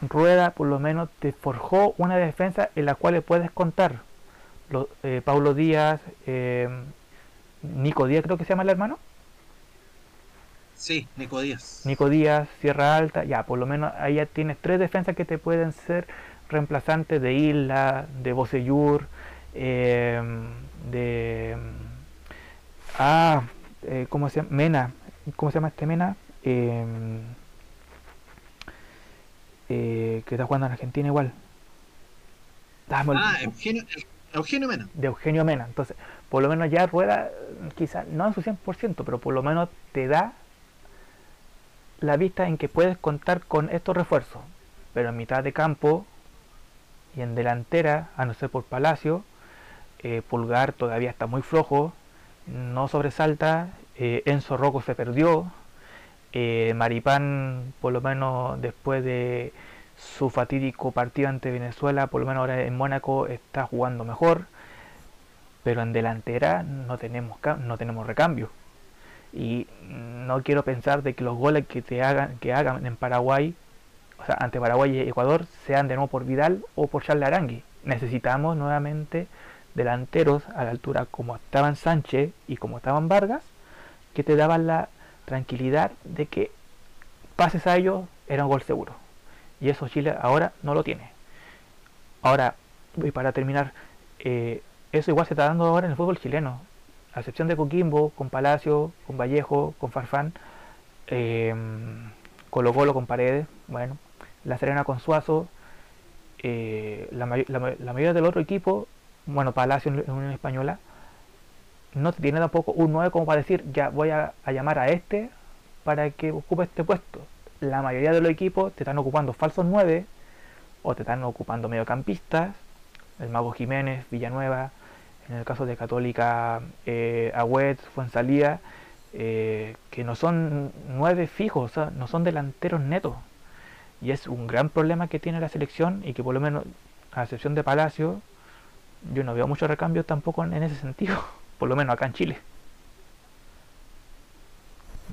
Rueda por lo menos te forjó una defensa en la cual puedes contar. Eh, Paulo Díaz, eh, Nico Díaz creo que se llama el hermano. Sí, Nico Díaz. Nico Díaz, Sierra Alta, ya, por lo menos ahí ya tienes tres defensas que te pueden ser reemplazantes de Isla, de Bocellur, eh, de... Ah, ¿cómo se llama? Mena, ¿cómo se llama este Mena? eh, que está jugando en Argentina igual. Ah, Eugenio, Mena. De Eugenio Mena. Entonces, por lo menos ya Rueda, quizás no en su 100%, pero por lo menos te da la vista en que puedes contar con estos refuerzos. Pero en mitad de campo y en delantera, a no ser por Palacio, eh, Pulgar todavía está muy flojo, no sobresalta, eh, Enzo Rocco se perdió, eh, Maripán, por lo menos después de su fatídico partido ante Venezuela, por lo menos ahora en Mónaco está jugando mejor, pero en delantera no tenemos no tenemos recambio. Y no quiero pensar de que los goles que te hagan que hagan en Paraguay, o sea, ante Paraguay y Ecuador, sean de nuevo por Vidal o por Charles Arangui. Necesitamos nuevamente delanteros a la altura como estaban Sánchez y como estaban Vargas, que te daban la tranquilidad de que pases a ellos era un gol seguro. Y eso Chile ahora no lo tiene. Ahora, y para terminar, eh, eso igual se está dando ahora en el fútbol chileno. A excepción de Coquimbo, con Palacio, con Vallejo, con Farfán, eh, Colo Colo con Paredes, bueno, La Serena con Suazo, eh, la, mayoría del otro equipo, bueno, Palacio en Unión Española, no tiene tampoco un 9 como para decir, ya voy a, llamar a este para que ocupe este puesto. La mayoría de los equipos te están ocupando falsos 9 o te están ocupando mediocampistas, el Mago Jiménez, Villanueva, en el caso de Católica, eh, Agüet, Fuensalía, eh, que no son 9 fijos, no son delanteros netos. Y es un gran problema que tiene la selección y que por lo menos, a excepción de Palacio, yo no veo muchos recambios tampoco en ese sentido. por lo menos acá en Chile.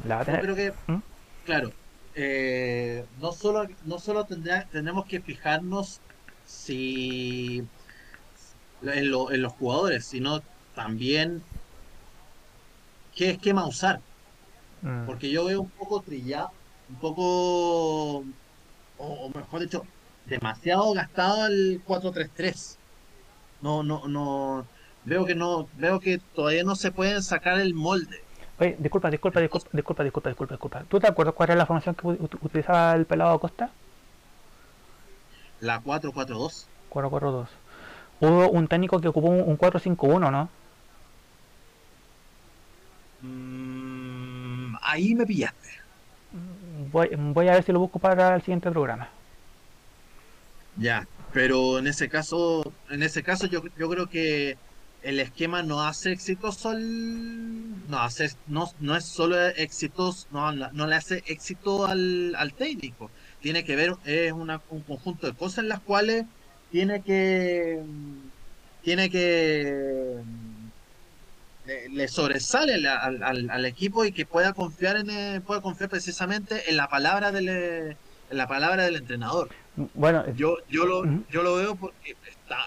La Yo creo que, ¿Mm? claro, eh, no solo, no solo tenemos que fijarnos si en, los jugadores, sino también qué esquema usar. Mm. Porque yo veo un poco trillado, un poco, o, mejor dicho, demasiado gastado el 4-3-3. no, no, no, veo que no, veo que todavía no se pueden sacar el molde. Oye, disculpa, disculpa, disculpa, disculpa, disculpa, disculpa, disculpa. ¿Tú te acuerdas cuál era la formación que utilizaba el pelado Acosta? La 4-4-2. 4-4-2. Hubo un técnico que ocupó un 4-5-1, ¿no? Mm, ahí me pillaste. Voy, voy, a ver si lo busco para el siguiente programa. Ya, pero en ese caso, en ese caso yo, yo creo que el esquema no hace exitoso al, no hace no, no es solo exitoso no, no le hace éxito al, al técnico. Tiene que ver es una, un conjunto de cosas en las cuales tiene que tiene que le, sobresale al, al, equipo y que pueda confiar en pueda confiar precisamente en la palabra del en la palabra del entrenador. Bueno yo yo lo yo lo veo porque está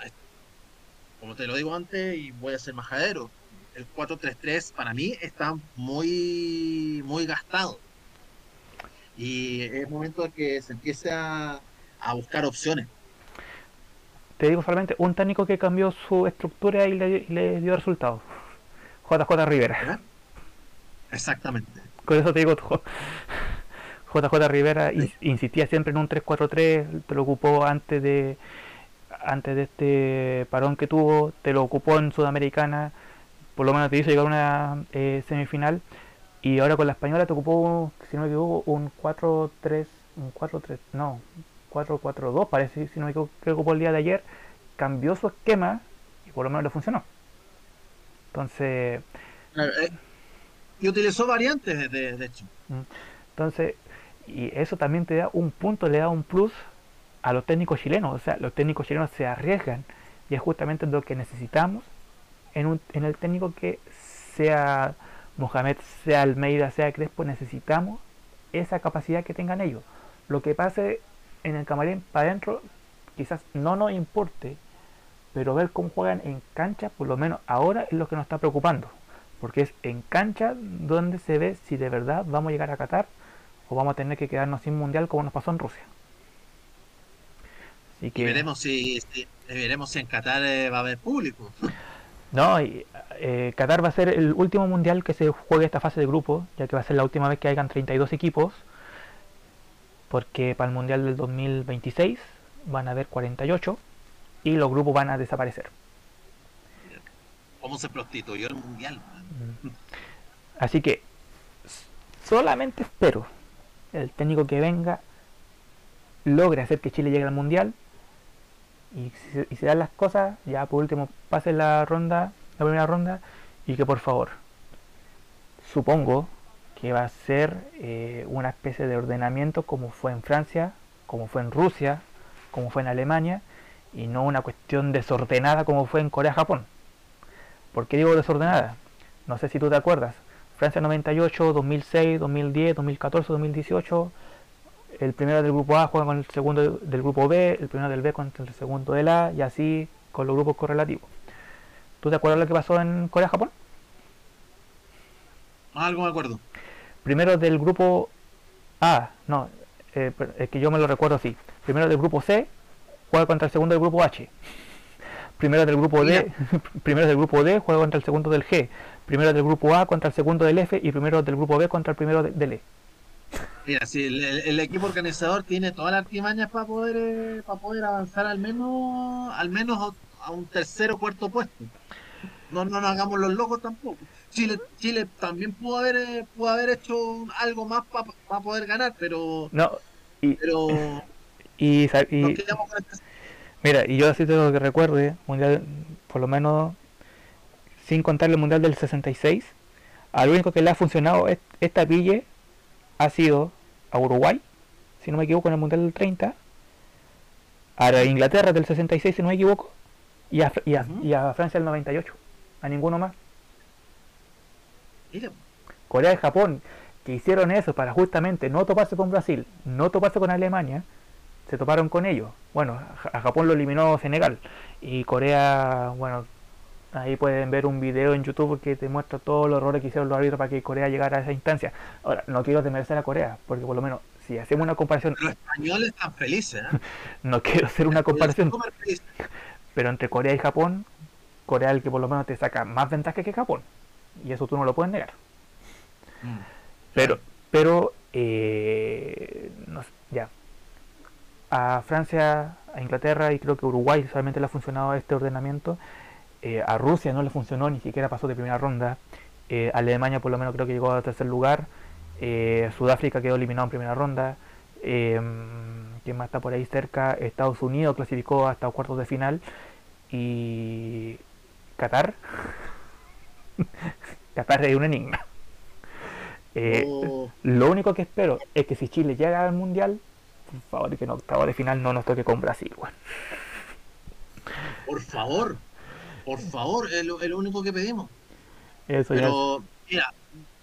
como te lo digo antes y voy a ser majadero, el 4-3-3 para mí está muy, muy gastado. Y es momento de que se empiece a, buscar opciones. Te digo solamente, un técnico que cambió su estructura y le, dio resultados. JJ Rivera. Exactamente. Con eso te digo JJ Rivera insistía siempre en un 3-4-3, te lo ocupó antes de antes de este parón que tuvo, te lo ocupó en Sudamericana, por lo menos te hizo llegar a una eh, semifinal, y ahora con la española te ocupó, si no me equivoco, un 4-3, un 4-3, no, 4-4-2 parece, si no me equivoco, que ocupó el día de ayer, cambió su esquema y por lo menos le funcionó. Entonces... Eh, y utilizó variantes, de, de hecho. Mm. Entonces, y eso también te da un punto, le da un plus a los técnicos chilenos. O sea, los técnicos chilenos se arriesgan y es justamente lo que necesitamos en, un, en el técnico que sea Mohamed, sea Almeida, sea Crespo, necesitamos esa capacidad que tengan ellos. Lo que pase en el camarín para adentro quizás no nos importe, pero ver cómo juegan en cancha, por lo menos ahora es lo que nos está preocupando, porque es en cancha donde se ve si de verdad vamos a llegar a Qatar o vamos a tener que quedarnos sin mundial como nos pasó en Rusia. Y veremos si, veremos si en Qatar eh, va a haber público. No, y, eh, Qatar va a ser el último mundial que se juegue esta fase de grupo, ya que va a ser la última vez que hayan 32 equipos, porque para el mundial del 2026 van a haber 48 y los grupos van a desaparecer. ¿Cómo se prostituyó el mundial? Así que solamente espero el técnico que venga logre hacer que Chile llegue al mundial y si, se dan las cosas, ya por último pase la ronda, la primera ronda, y que por favor, supongo que va a ser eh, una especie de ordenamiento como fue en Francia, como fue en Rusia, como fue en Alemania, y no una cuestión desordenada como fue en Corea-Japón. ¿Por qué digo desordenada? No sé si tú te acuerdas. Francia 98, 2006, 2010, 2014, 2018 el primero del grupo A juega con el segundo del grupo B, el primero del B contra el segundo del A y así con los grupos correlativos. ¿Tú te acuerdas lo que pasó en Corea-Japón? Algo me acuerdo. Primero del grupo A, no, eh, es que yo me lo recuerdo así. Primero del grupo C juega contra el segundo del grupo H. Primero del grupo D, primero del grupo D juega contra el segundo del G. Primero del grupo A contra el segundo del F y primero del grupo B contra el primero del E. Mira, si el, equipo organizador tiene todas las artimañas para poder eh, para poder avanzar al menos al menos a un tercer o cuarto puesto. No, no nos hagamos los locos tampoco. Chile, Chile también pudo haber eh, pudo haber hecho algo más para poder ganar, pero no y, pero y, este mira y yo así tengo que recuerde mundial por lo menos sin contar el mundial del 66 al único que le ha funcionado es esta pille ha sido a Uruguay, si no me equivoco, en el Mundial del 30, a Inglaterra del 66, si no me equivoco, y a, y a, Francia del 98, a ninguno más. Corea y Japón, que hicieron eso para justamente no toparse con Brasil, no toparse con Alemania, se toparon con ellos. Bueno, a Japón lo eliminó Senegal y Corea, bueno, Ahí pueden ver un video en YouTube que te muestra todos los errores que hicieron los árbitros para que Corea llegara a esa instancia. Ahora, no quiero desmerecer a Corea, porque por lo menos si hacemos una comparación... Los españoles están felices. ¿eh? no quiero hacer una comparación... Pero entre Corea y Japón, Corea es el que por lo menos te saca más ventaja que Japón. Y eso tú no lo puedes negar. Mm. Pero, pero eh, no sé, ya. A Francia, a Inglaterra y creo que Uruguay solamente le ha funcionado este ordenamiento. Eh, a Rusia no le funcionó, ni siquiera pasó de primera ronda. Eh, Alemania por lo menos creo que llegó a tercer lugar. Eh, Sudáfrica quedó eliminado en primera ronda. Eh, ¿Quién más está por ahí cerca? Estados Unidos clasificó hasta cuartos de final. Y Qatar. Qatar es un enigma. Oh, lo único que espero es que si Chile llega al mundial, por favor, que en octavo de final no nos toque con Brasil, por favor, por favor, es lo, es lo único que pedimos. Eso ya. Pero, mira,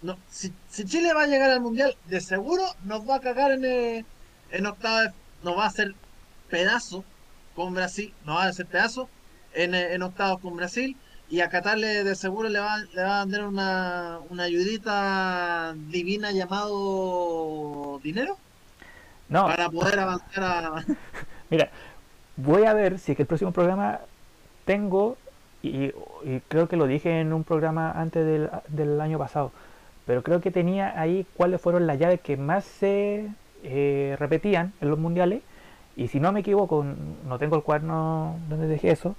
no, si, si Chile va a llegar al mundial, de seguro nos va a cagar en, eh, en octava, nos va a hacer pedazo con Brasil, nos va a hacer pedazo en, eh, en octavos con Brasil. Y a Qatar le, de seguro le va, le va a dar una, una ayudita divina llamado dinero No, para poder avanzar a. mira, voy a ver si es que el próximo programa tengo, y, creo que lo dije en un programa antes del, del año pasado, pero creo que tenía ahí cuáles fueron las llaves que más se eh, repetían en los mundiales. Y si no me equivoco, no tengo el cuaderno donde dejé eso,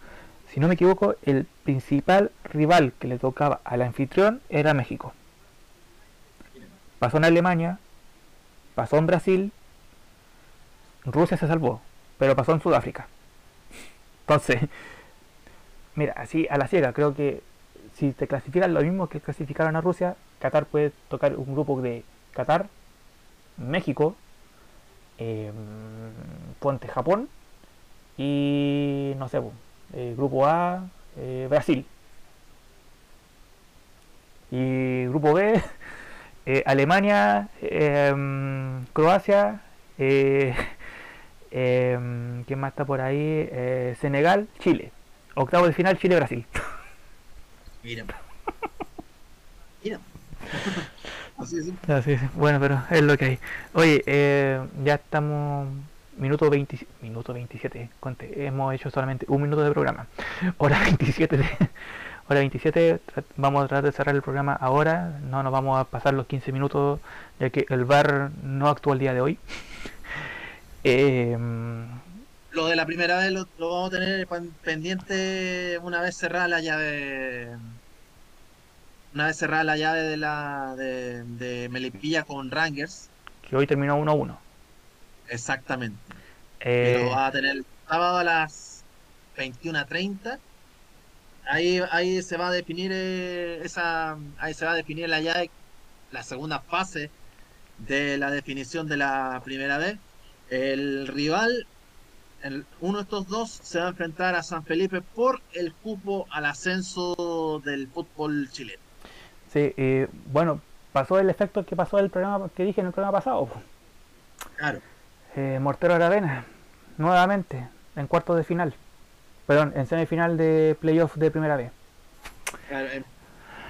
si no me equivoco, el principal rival que le tocaba al anfitrión era México. Pasó en Alemania, pasó en Brasil, Rusia se salvó, pero pasó en Sudáfrica. Entonces, mira, así a la ciega, creo que si te clasifican lo mismo que clasificaron a Rusia, Qatar puede tocar un grupo de Qatar, México, eh, ponte Japón y no sé, eh, grupo A, eh, Brasil. Y grupo B, eh, Alemania, em, Croacia, em, ¿quién más está por ahí? Senegal, Chile. Octavo de final, Chile-Brasil. Mira. Mira. Así es. Así es, bueno, pero es lo que hay. Oye, eh, ya estamos minuto 20, minuto 27, conté, hemos hecho solamente un minuto de programa. Hora 27 de, hora 27, tra- vamos a tratar de cerrar el programa ahora, no nos vamos a pasar los 15 minutos ya que el bar no actuó el día de hoy. Eh, Lo de la primera vez lo, lo vamos a tener pen- pendiente una vez cerrada la llave. Una vez cerrada la llave de la de, de Melipilla con Rangers. que hoy terminó 1 a 1. Exactamente. Eh, lo va a tener el sábado a las 21.30. Ahí, ahí se va a definir eh, esa. Ahí se va a definir la llave, la segunda fase de la definición de la primera vez. El rival, el- uno de estos dos, se va a enfrentar a San Felipe por el cupo al ascenso del fútbol chileno. sí, eh, bueno, pasó el efecto que pasó el programa que dije en el programa pasado. Claro. Eh, Mortero Aravena, nuevamente, en cuartos de final. Perdón, en semifinal de playoff de primera vez. claro, eh,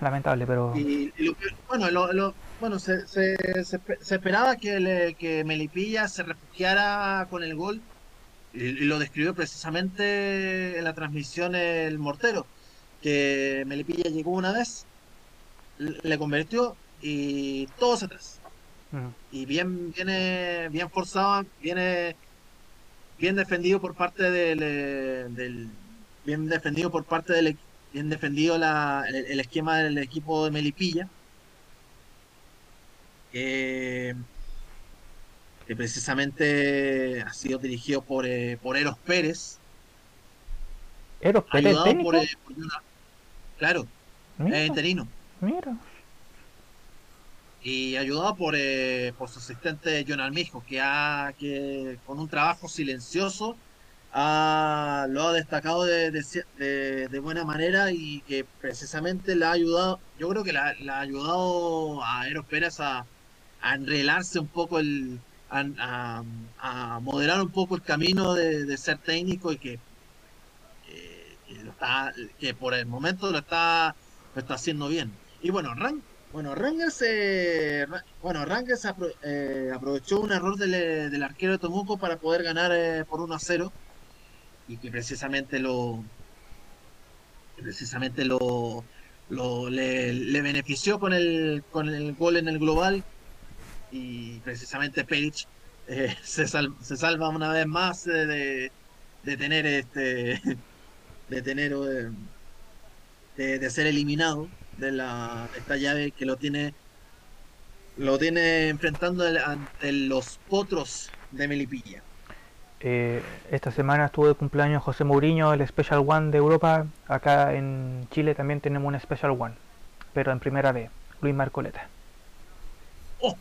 Lamentable, pero. Y, y lo que- bueno, lo- lo- bueno se, se, se se esperaba que, le- que Melipilla se refugiara con el gol y, lo describió precisamente en la transmisión el Mortero, que Melipilla llegó una vez, le convirtió y todos atrás. Mm, Y bien, viene bien forzado, viene bien defendido por parte del, eh, del- bien defendido por parte del bien defendido la, el, el esquema del equipo de Melipilla que, que precisamente ha sido dirigido por, eh, por Eros Pérez Eros Pérez ayudado técnico. por, eh, por una- claro Mira, interino mira. y ayudado por, eh, por su asistente John Almijo, que, ha, que con un trabajo silencioso ha- lo ha destacado de, de ci- de- de buena manera y que precisamente le ha ayudado, yo creo que le ha ayudado a Eros Pérez a, a enrelarse un poco, el, a, moderar un poco el camino de, ser técnico y que, eh, está, que por el momento lo está, lo está haciendo bien. Y bueno, Ran- bueno, Rangers, eh, bueno, Rangers eh, aprovechó un error del, del arquero de Tomuco para poder ganar eh, por 1 a 0 y que precisamente lo, precisamente lo, lo le, benefició con el, con el gol en el global y precisamente Page eh, se, se, salva una vez más de, tener este de tener eh, de, ser eliminado de la esta llave que lo tiene lo tiene enfrentando ante los potros de Melipilla. Eh, esta semana estuvo de cumpleaños José Mourinho, el Special One de Europa. Acá en Chile también tenemos un Special One, pero en primera vez, Luis Marcoleta. Oh.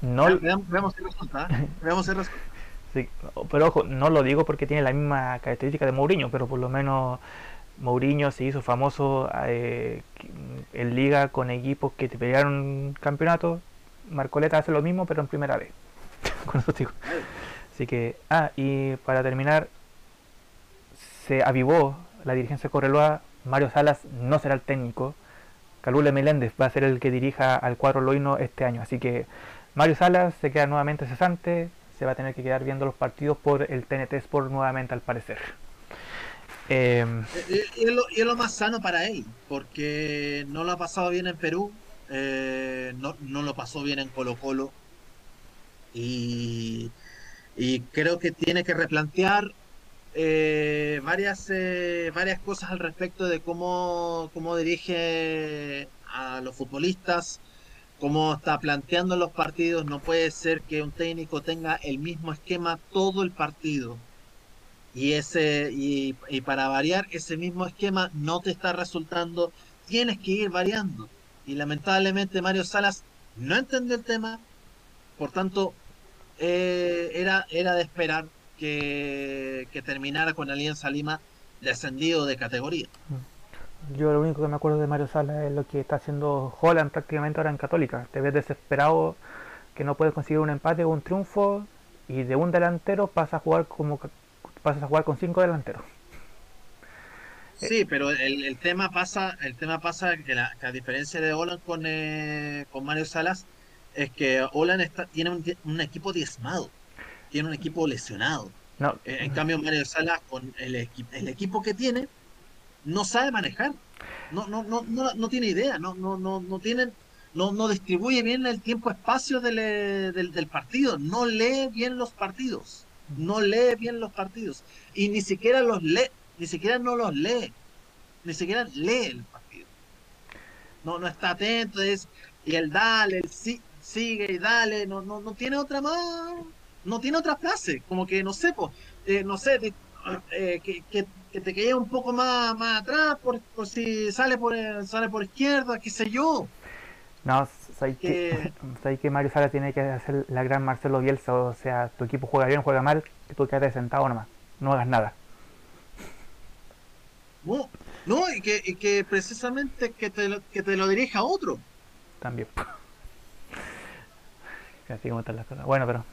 No, veamos, si resulta. ¿eh? Veamos resulta. sí, pero ojo, no lo digo porque tiene la misma característica de Mourinho, pero por lo menos Mourinho se hizo famoso eh, en liga con equipos que te pelearon campeonato. Marcoleta hace lo mismo, pero en primera vez. con eso digo. Así que, ah, y para terminar, se avivó la dirigencia de Correloa. Mario Salas no será el técnico. Calule Meléndez va a ser el que dirija al cuadro Loino este año. Así que Mario Salas se queda nuevamente cesante. Se va a tener que quedar viendo los partidos por el TNT Sport nuevamente, al parecer. Em, y, es lo, más sano para él, porque no lo ha pasado bien en Perú, eh, no, no, lo pasó bien en Colo Colo. Y y creo que tiene que replantear eh, varias, eh, varias cosas al respecto de cómo, cómo dirige a los futbolistas, cómo está planteando los partidos. No puede ser que un técnico tenga el mismo esquema todo el partido. Y, ese, y, para variar, ese mismo esquema no te está resultando. Tienes que ir variando. Y lamentablemente Mario Salas no entendió el tema. Por tanto, eh, era, era de esperar que, terminara con Alianza Lima descendido de categoría. Yo lo único que me acuerdo de Mario Sala es lo que está haciendo Holland prácticamente ahora en Católica. Te ves desesperado que no puedes conseguir un empate o un triunfo y de un delantero pasa a jugar como pasas a jugar con cinco delanteros. Sí, pero el, tema pasa, el tema pasa que, la, a diferencia de Holland con, eh, con Mario Salas, es que Olan está, tiene un, equipo diezmado, tiene un equipo lesionado. No. Eh, en cambio, Mario Sala, con el, el equipo que tiene, no sabe manejar. No, no, no, no, no tiene idea, no, no, no, no tienen, no, no distribuye bien el tiempo-espacio eh, del, del, partido, no lee bien los partidos, no lee bien los partidos, y ni siquiera los lee, ni siquiera no los lee, ni siquiera lee el partido. No, no está atento, es, y el dale, el sí, sigue y dale, no, no, no tiene otra más, no tiene otra frase, como que no sé, pues, no sé, eh, que, que, te quede un poco más, más atrás por, por si sale por sale por izquierda, qué sé yo. No, sé que, que Mario Sala tiene que hacer la gran Marcelo Bielsa, o sea, tu equipo juega bien, juega mal, que tú quedes sentado nomás, no hagas nada. No, no y, que, y que precisamente que te, lo, que te lo dirija otro. También. Así como están las cosas. Bueno, pero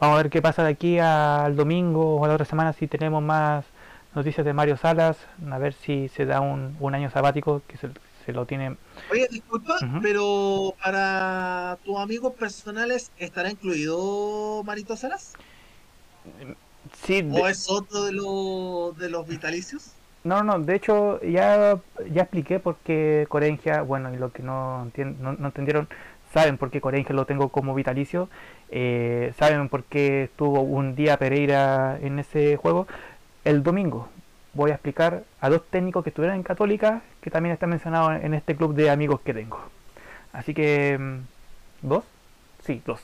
vamos a ver qué pasa de aquí al domingo o a la otra semana si tenemos más noticias de Mario Salas, a ver si se da un, año sabático que se, lo tiene. Oye, disculpa, pero para tus amigos personales, ¿estará incluido Marito Salas? Sí. ¿O es otro de, los de los vitalicios? No, no, de hecho ya, ya expliqué por qué Corengia, bueno, y lo que no, no, no entendieron, saben por qué Corenje lo tengo como vitalicio, eh, saben por qué estuvo un día Pereira en ese juego. El domingo voy a explicar a dos técnicos que estuvieron en Católica, que también están mencionados en este club de amigos que tengo. Así que, mm, ¿dos? Sí, dos.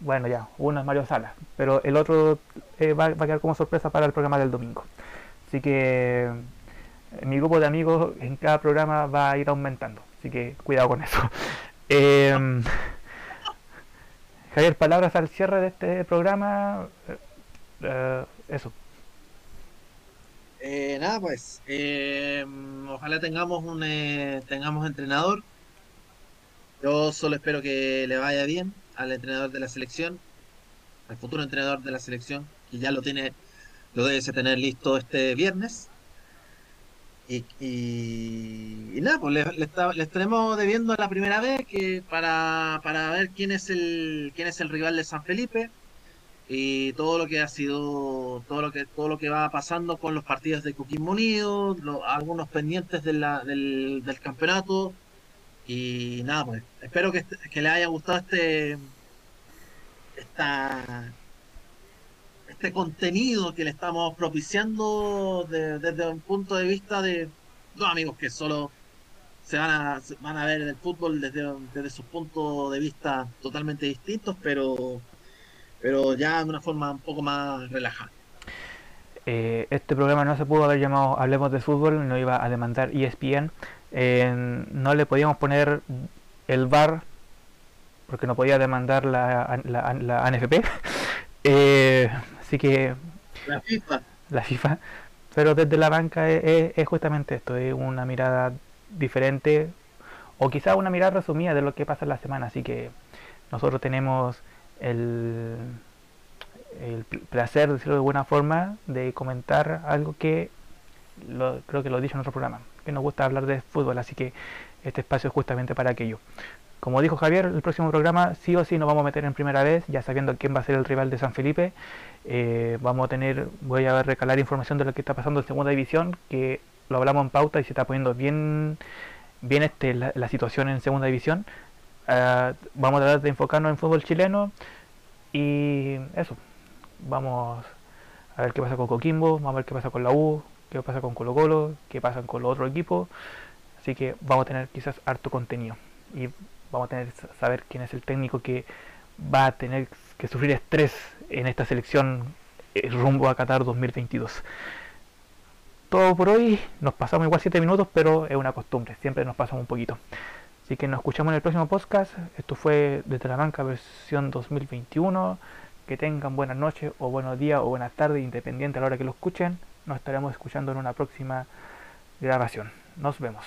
Bueno, ya, uno es Mario Sala, pero el otro eh, va, a quedar como sorpresa para el programa del domingo. Así que mi grupo de amigos en cada programa va a ir aumentando, así que cuidado con eso. Eh, Javier, palabras al cierre de este programa. Eh, eso. Eh, nada, pues. Em, ojalá tengamos un eh, tengamos entrenador. Yo solo espero que le vaya bien al entrenador de la selección, al futuro entrenador de la selección, que ya lo tiene, lo debe tener listo este viernes. Y, y, nada, pues le, le, estaremos debiendo la primera vez que para, para ver quién es el quién es el rival de San Felipe, y todo lo que ha sido, todo lo que, todo lo que va pasando con los partidos de Coquimbo Unido, algunos pendientes del, del, campeonato. Y nada, pues espero que, que les haya gustado este esta, este contenido que le estamos propiciando desde un punto de vista de dos amigos que solo se van a, van a ver el fútbol desde, desde sus puntos de vista totalmente distintos, pero pero ya de una forma un poco más relajada. Eh, este programa no se pudo haber llamado Hablemos de Fútbol, no iba a demandar ESPN. no le podíamos poner el VAR porque no podía demandar la, la, la ANFP. Eh, así que. La FIFA. La FIFA. Pero desde la banca es, es, justamente esto: es una mirada diferente o quizá una mirada resumida de lo que pasa en la semana. Así que nosotros tenemos el, el placer, decirlo de buena forma, de comentar algo que lo, creo que lo he dicho en otro programa, que nos gusta hablar de fútbol, así que este espacio es justamente para aquello. Como dijo Javier, el próximo programa sí o sí nos vamos a meter en primera vez, ya sabiendo quién va a ser el rival de San Felipe. Eh, vamos a tener, voy a recalar información de lo que está pasando en segunda división, que lo hablamos en pauta y se está poniendo bien, bien este, la situación en segunda división. Eh, vamos a tratar de enfocarnos en fútbol chileno y eso. Vamos a ver qué pasa con Coquimbo, vamos a ver qué pasa con la U, qué pasa con Colo Colo, qué pasa con los otros equipos. Así que vamos a tener quizás harto contenido y vamos a tener saber quién es el técnico que va a tener que sufrir estrés en esta selección eh, rumbo a Qatar 2022. Todo por hoy, nos pasamos igual 7 minutos, pero es una costumbre, siempre nos pasamos un poquito. Así que nos escuchamos en el próximo podcast. Esto fue desde la banca versión 2021. Que tengan buenas noches o buenos días o buenas tardes, independiente a la hora que lo escuchen. Nos estaremos escuchando en una próxima grabación. Nos vemos.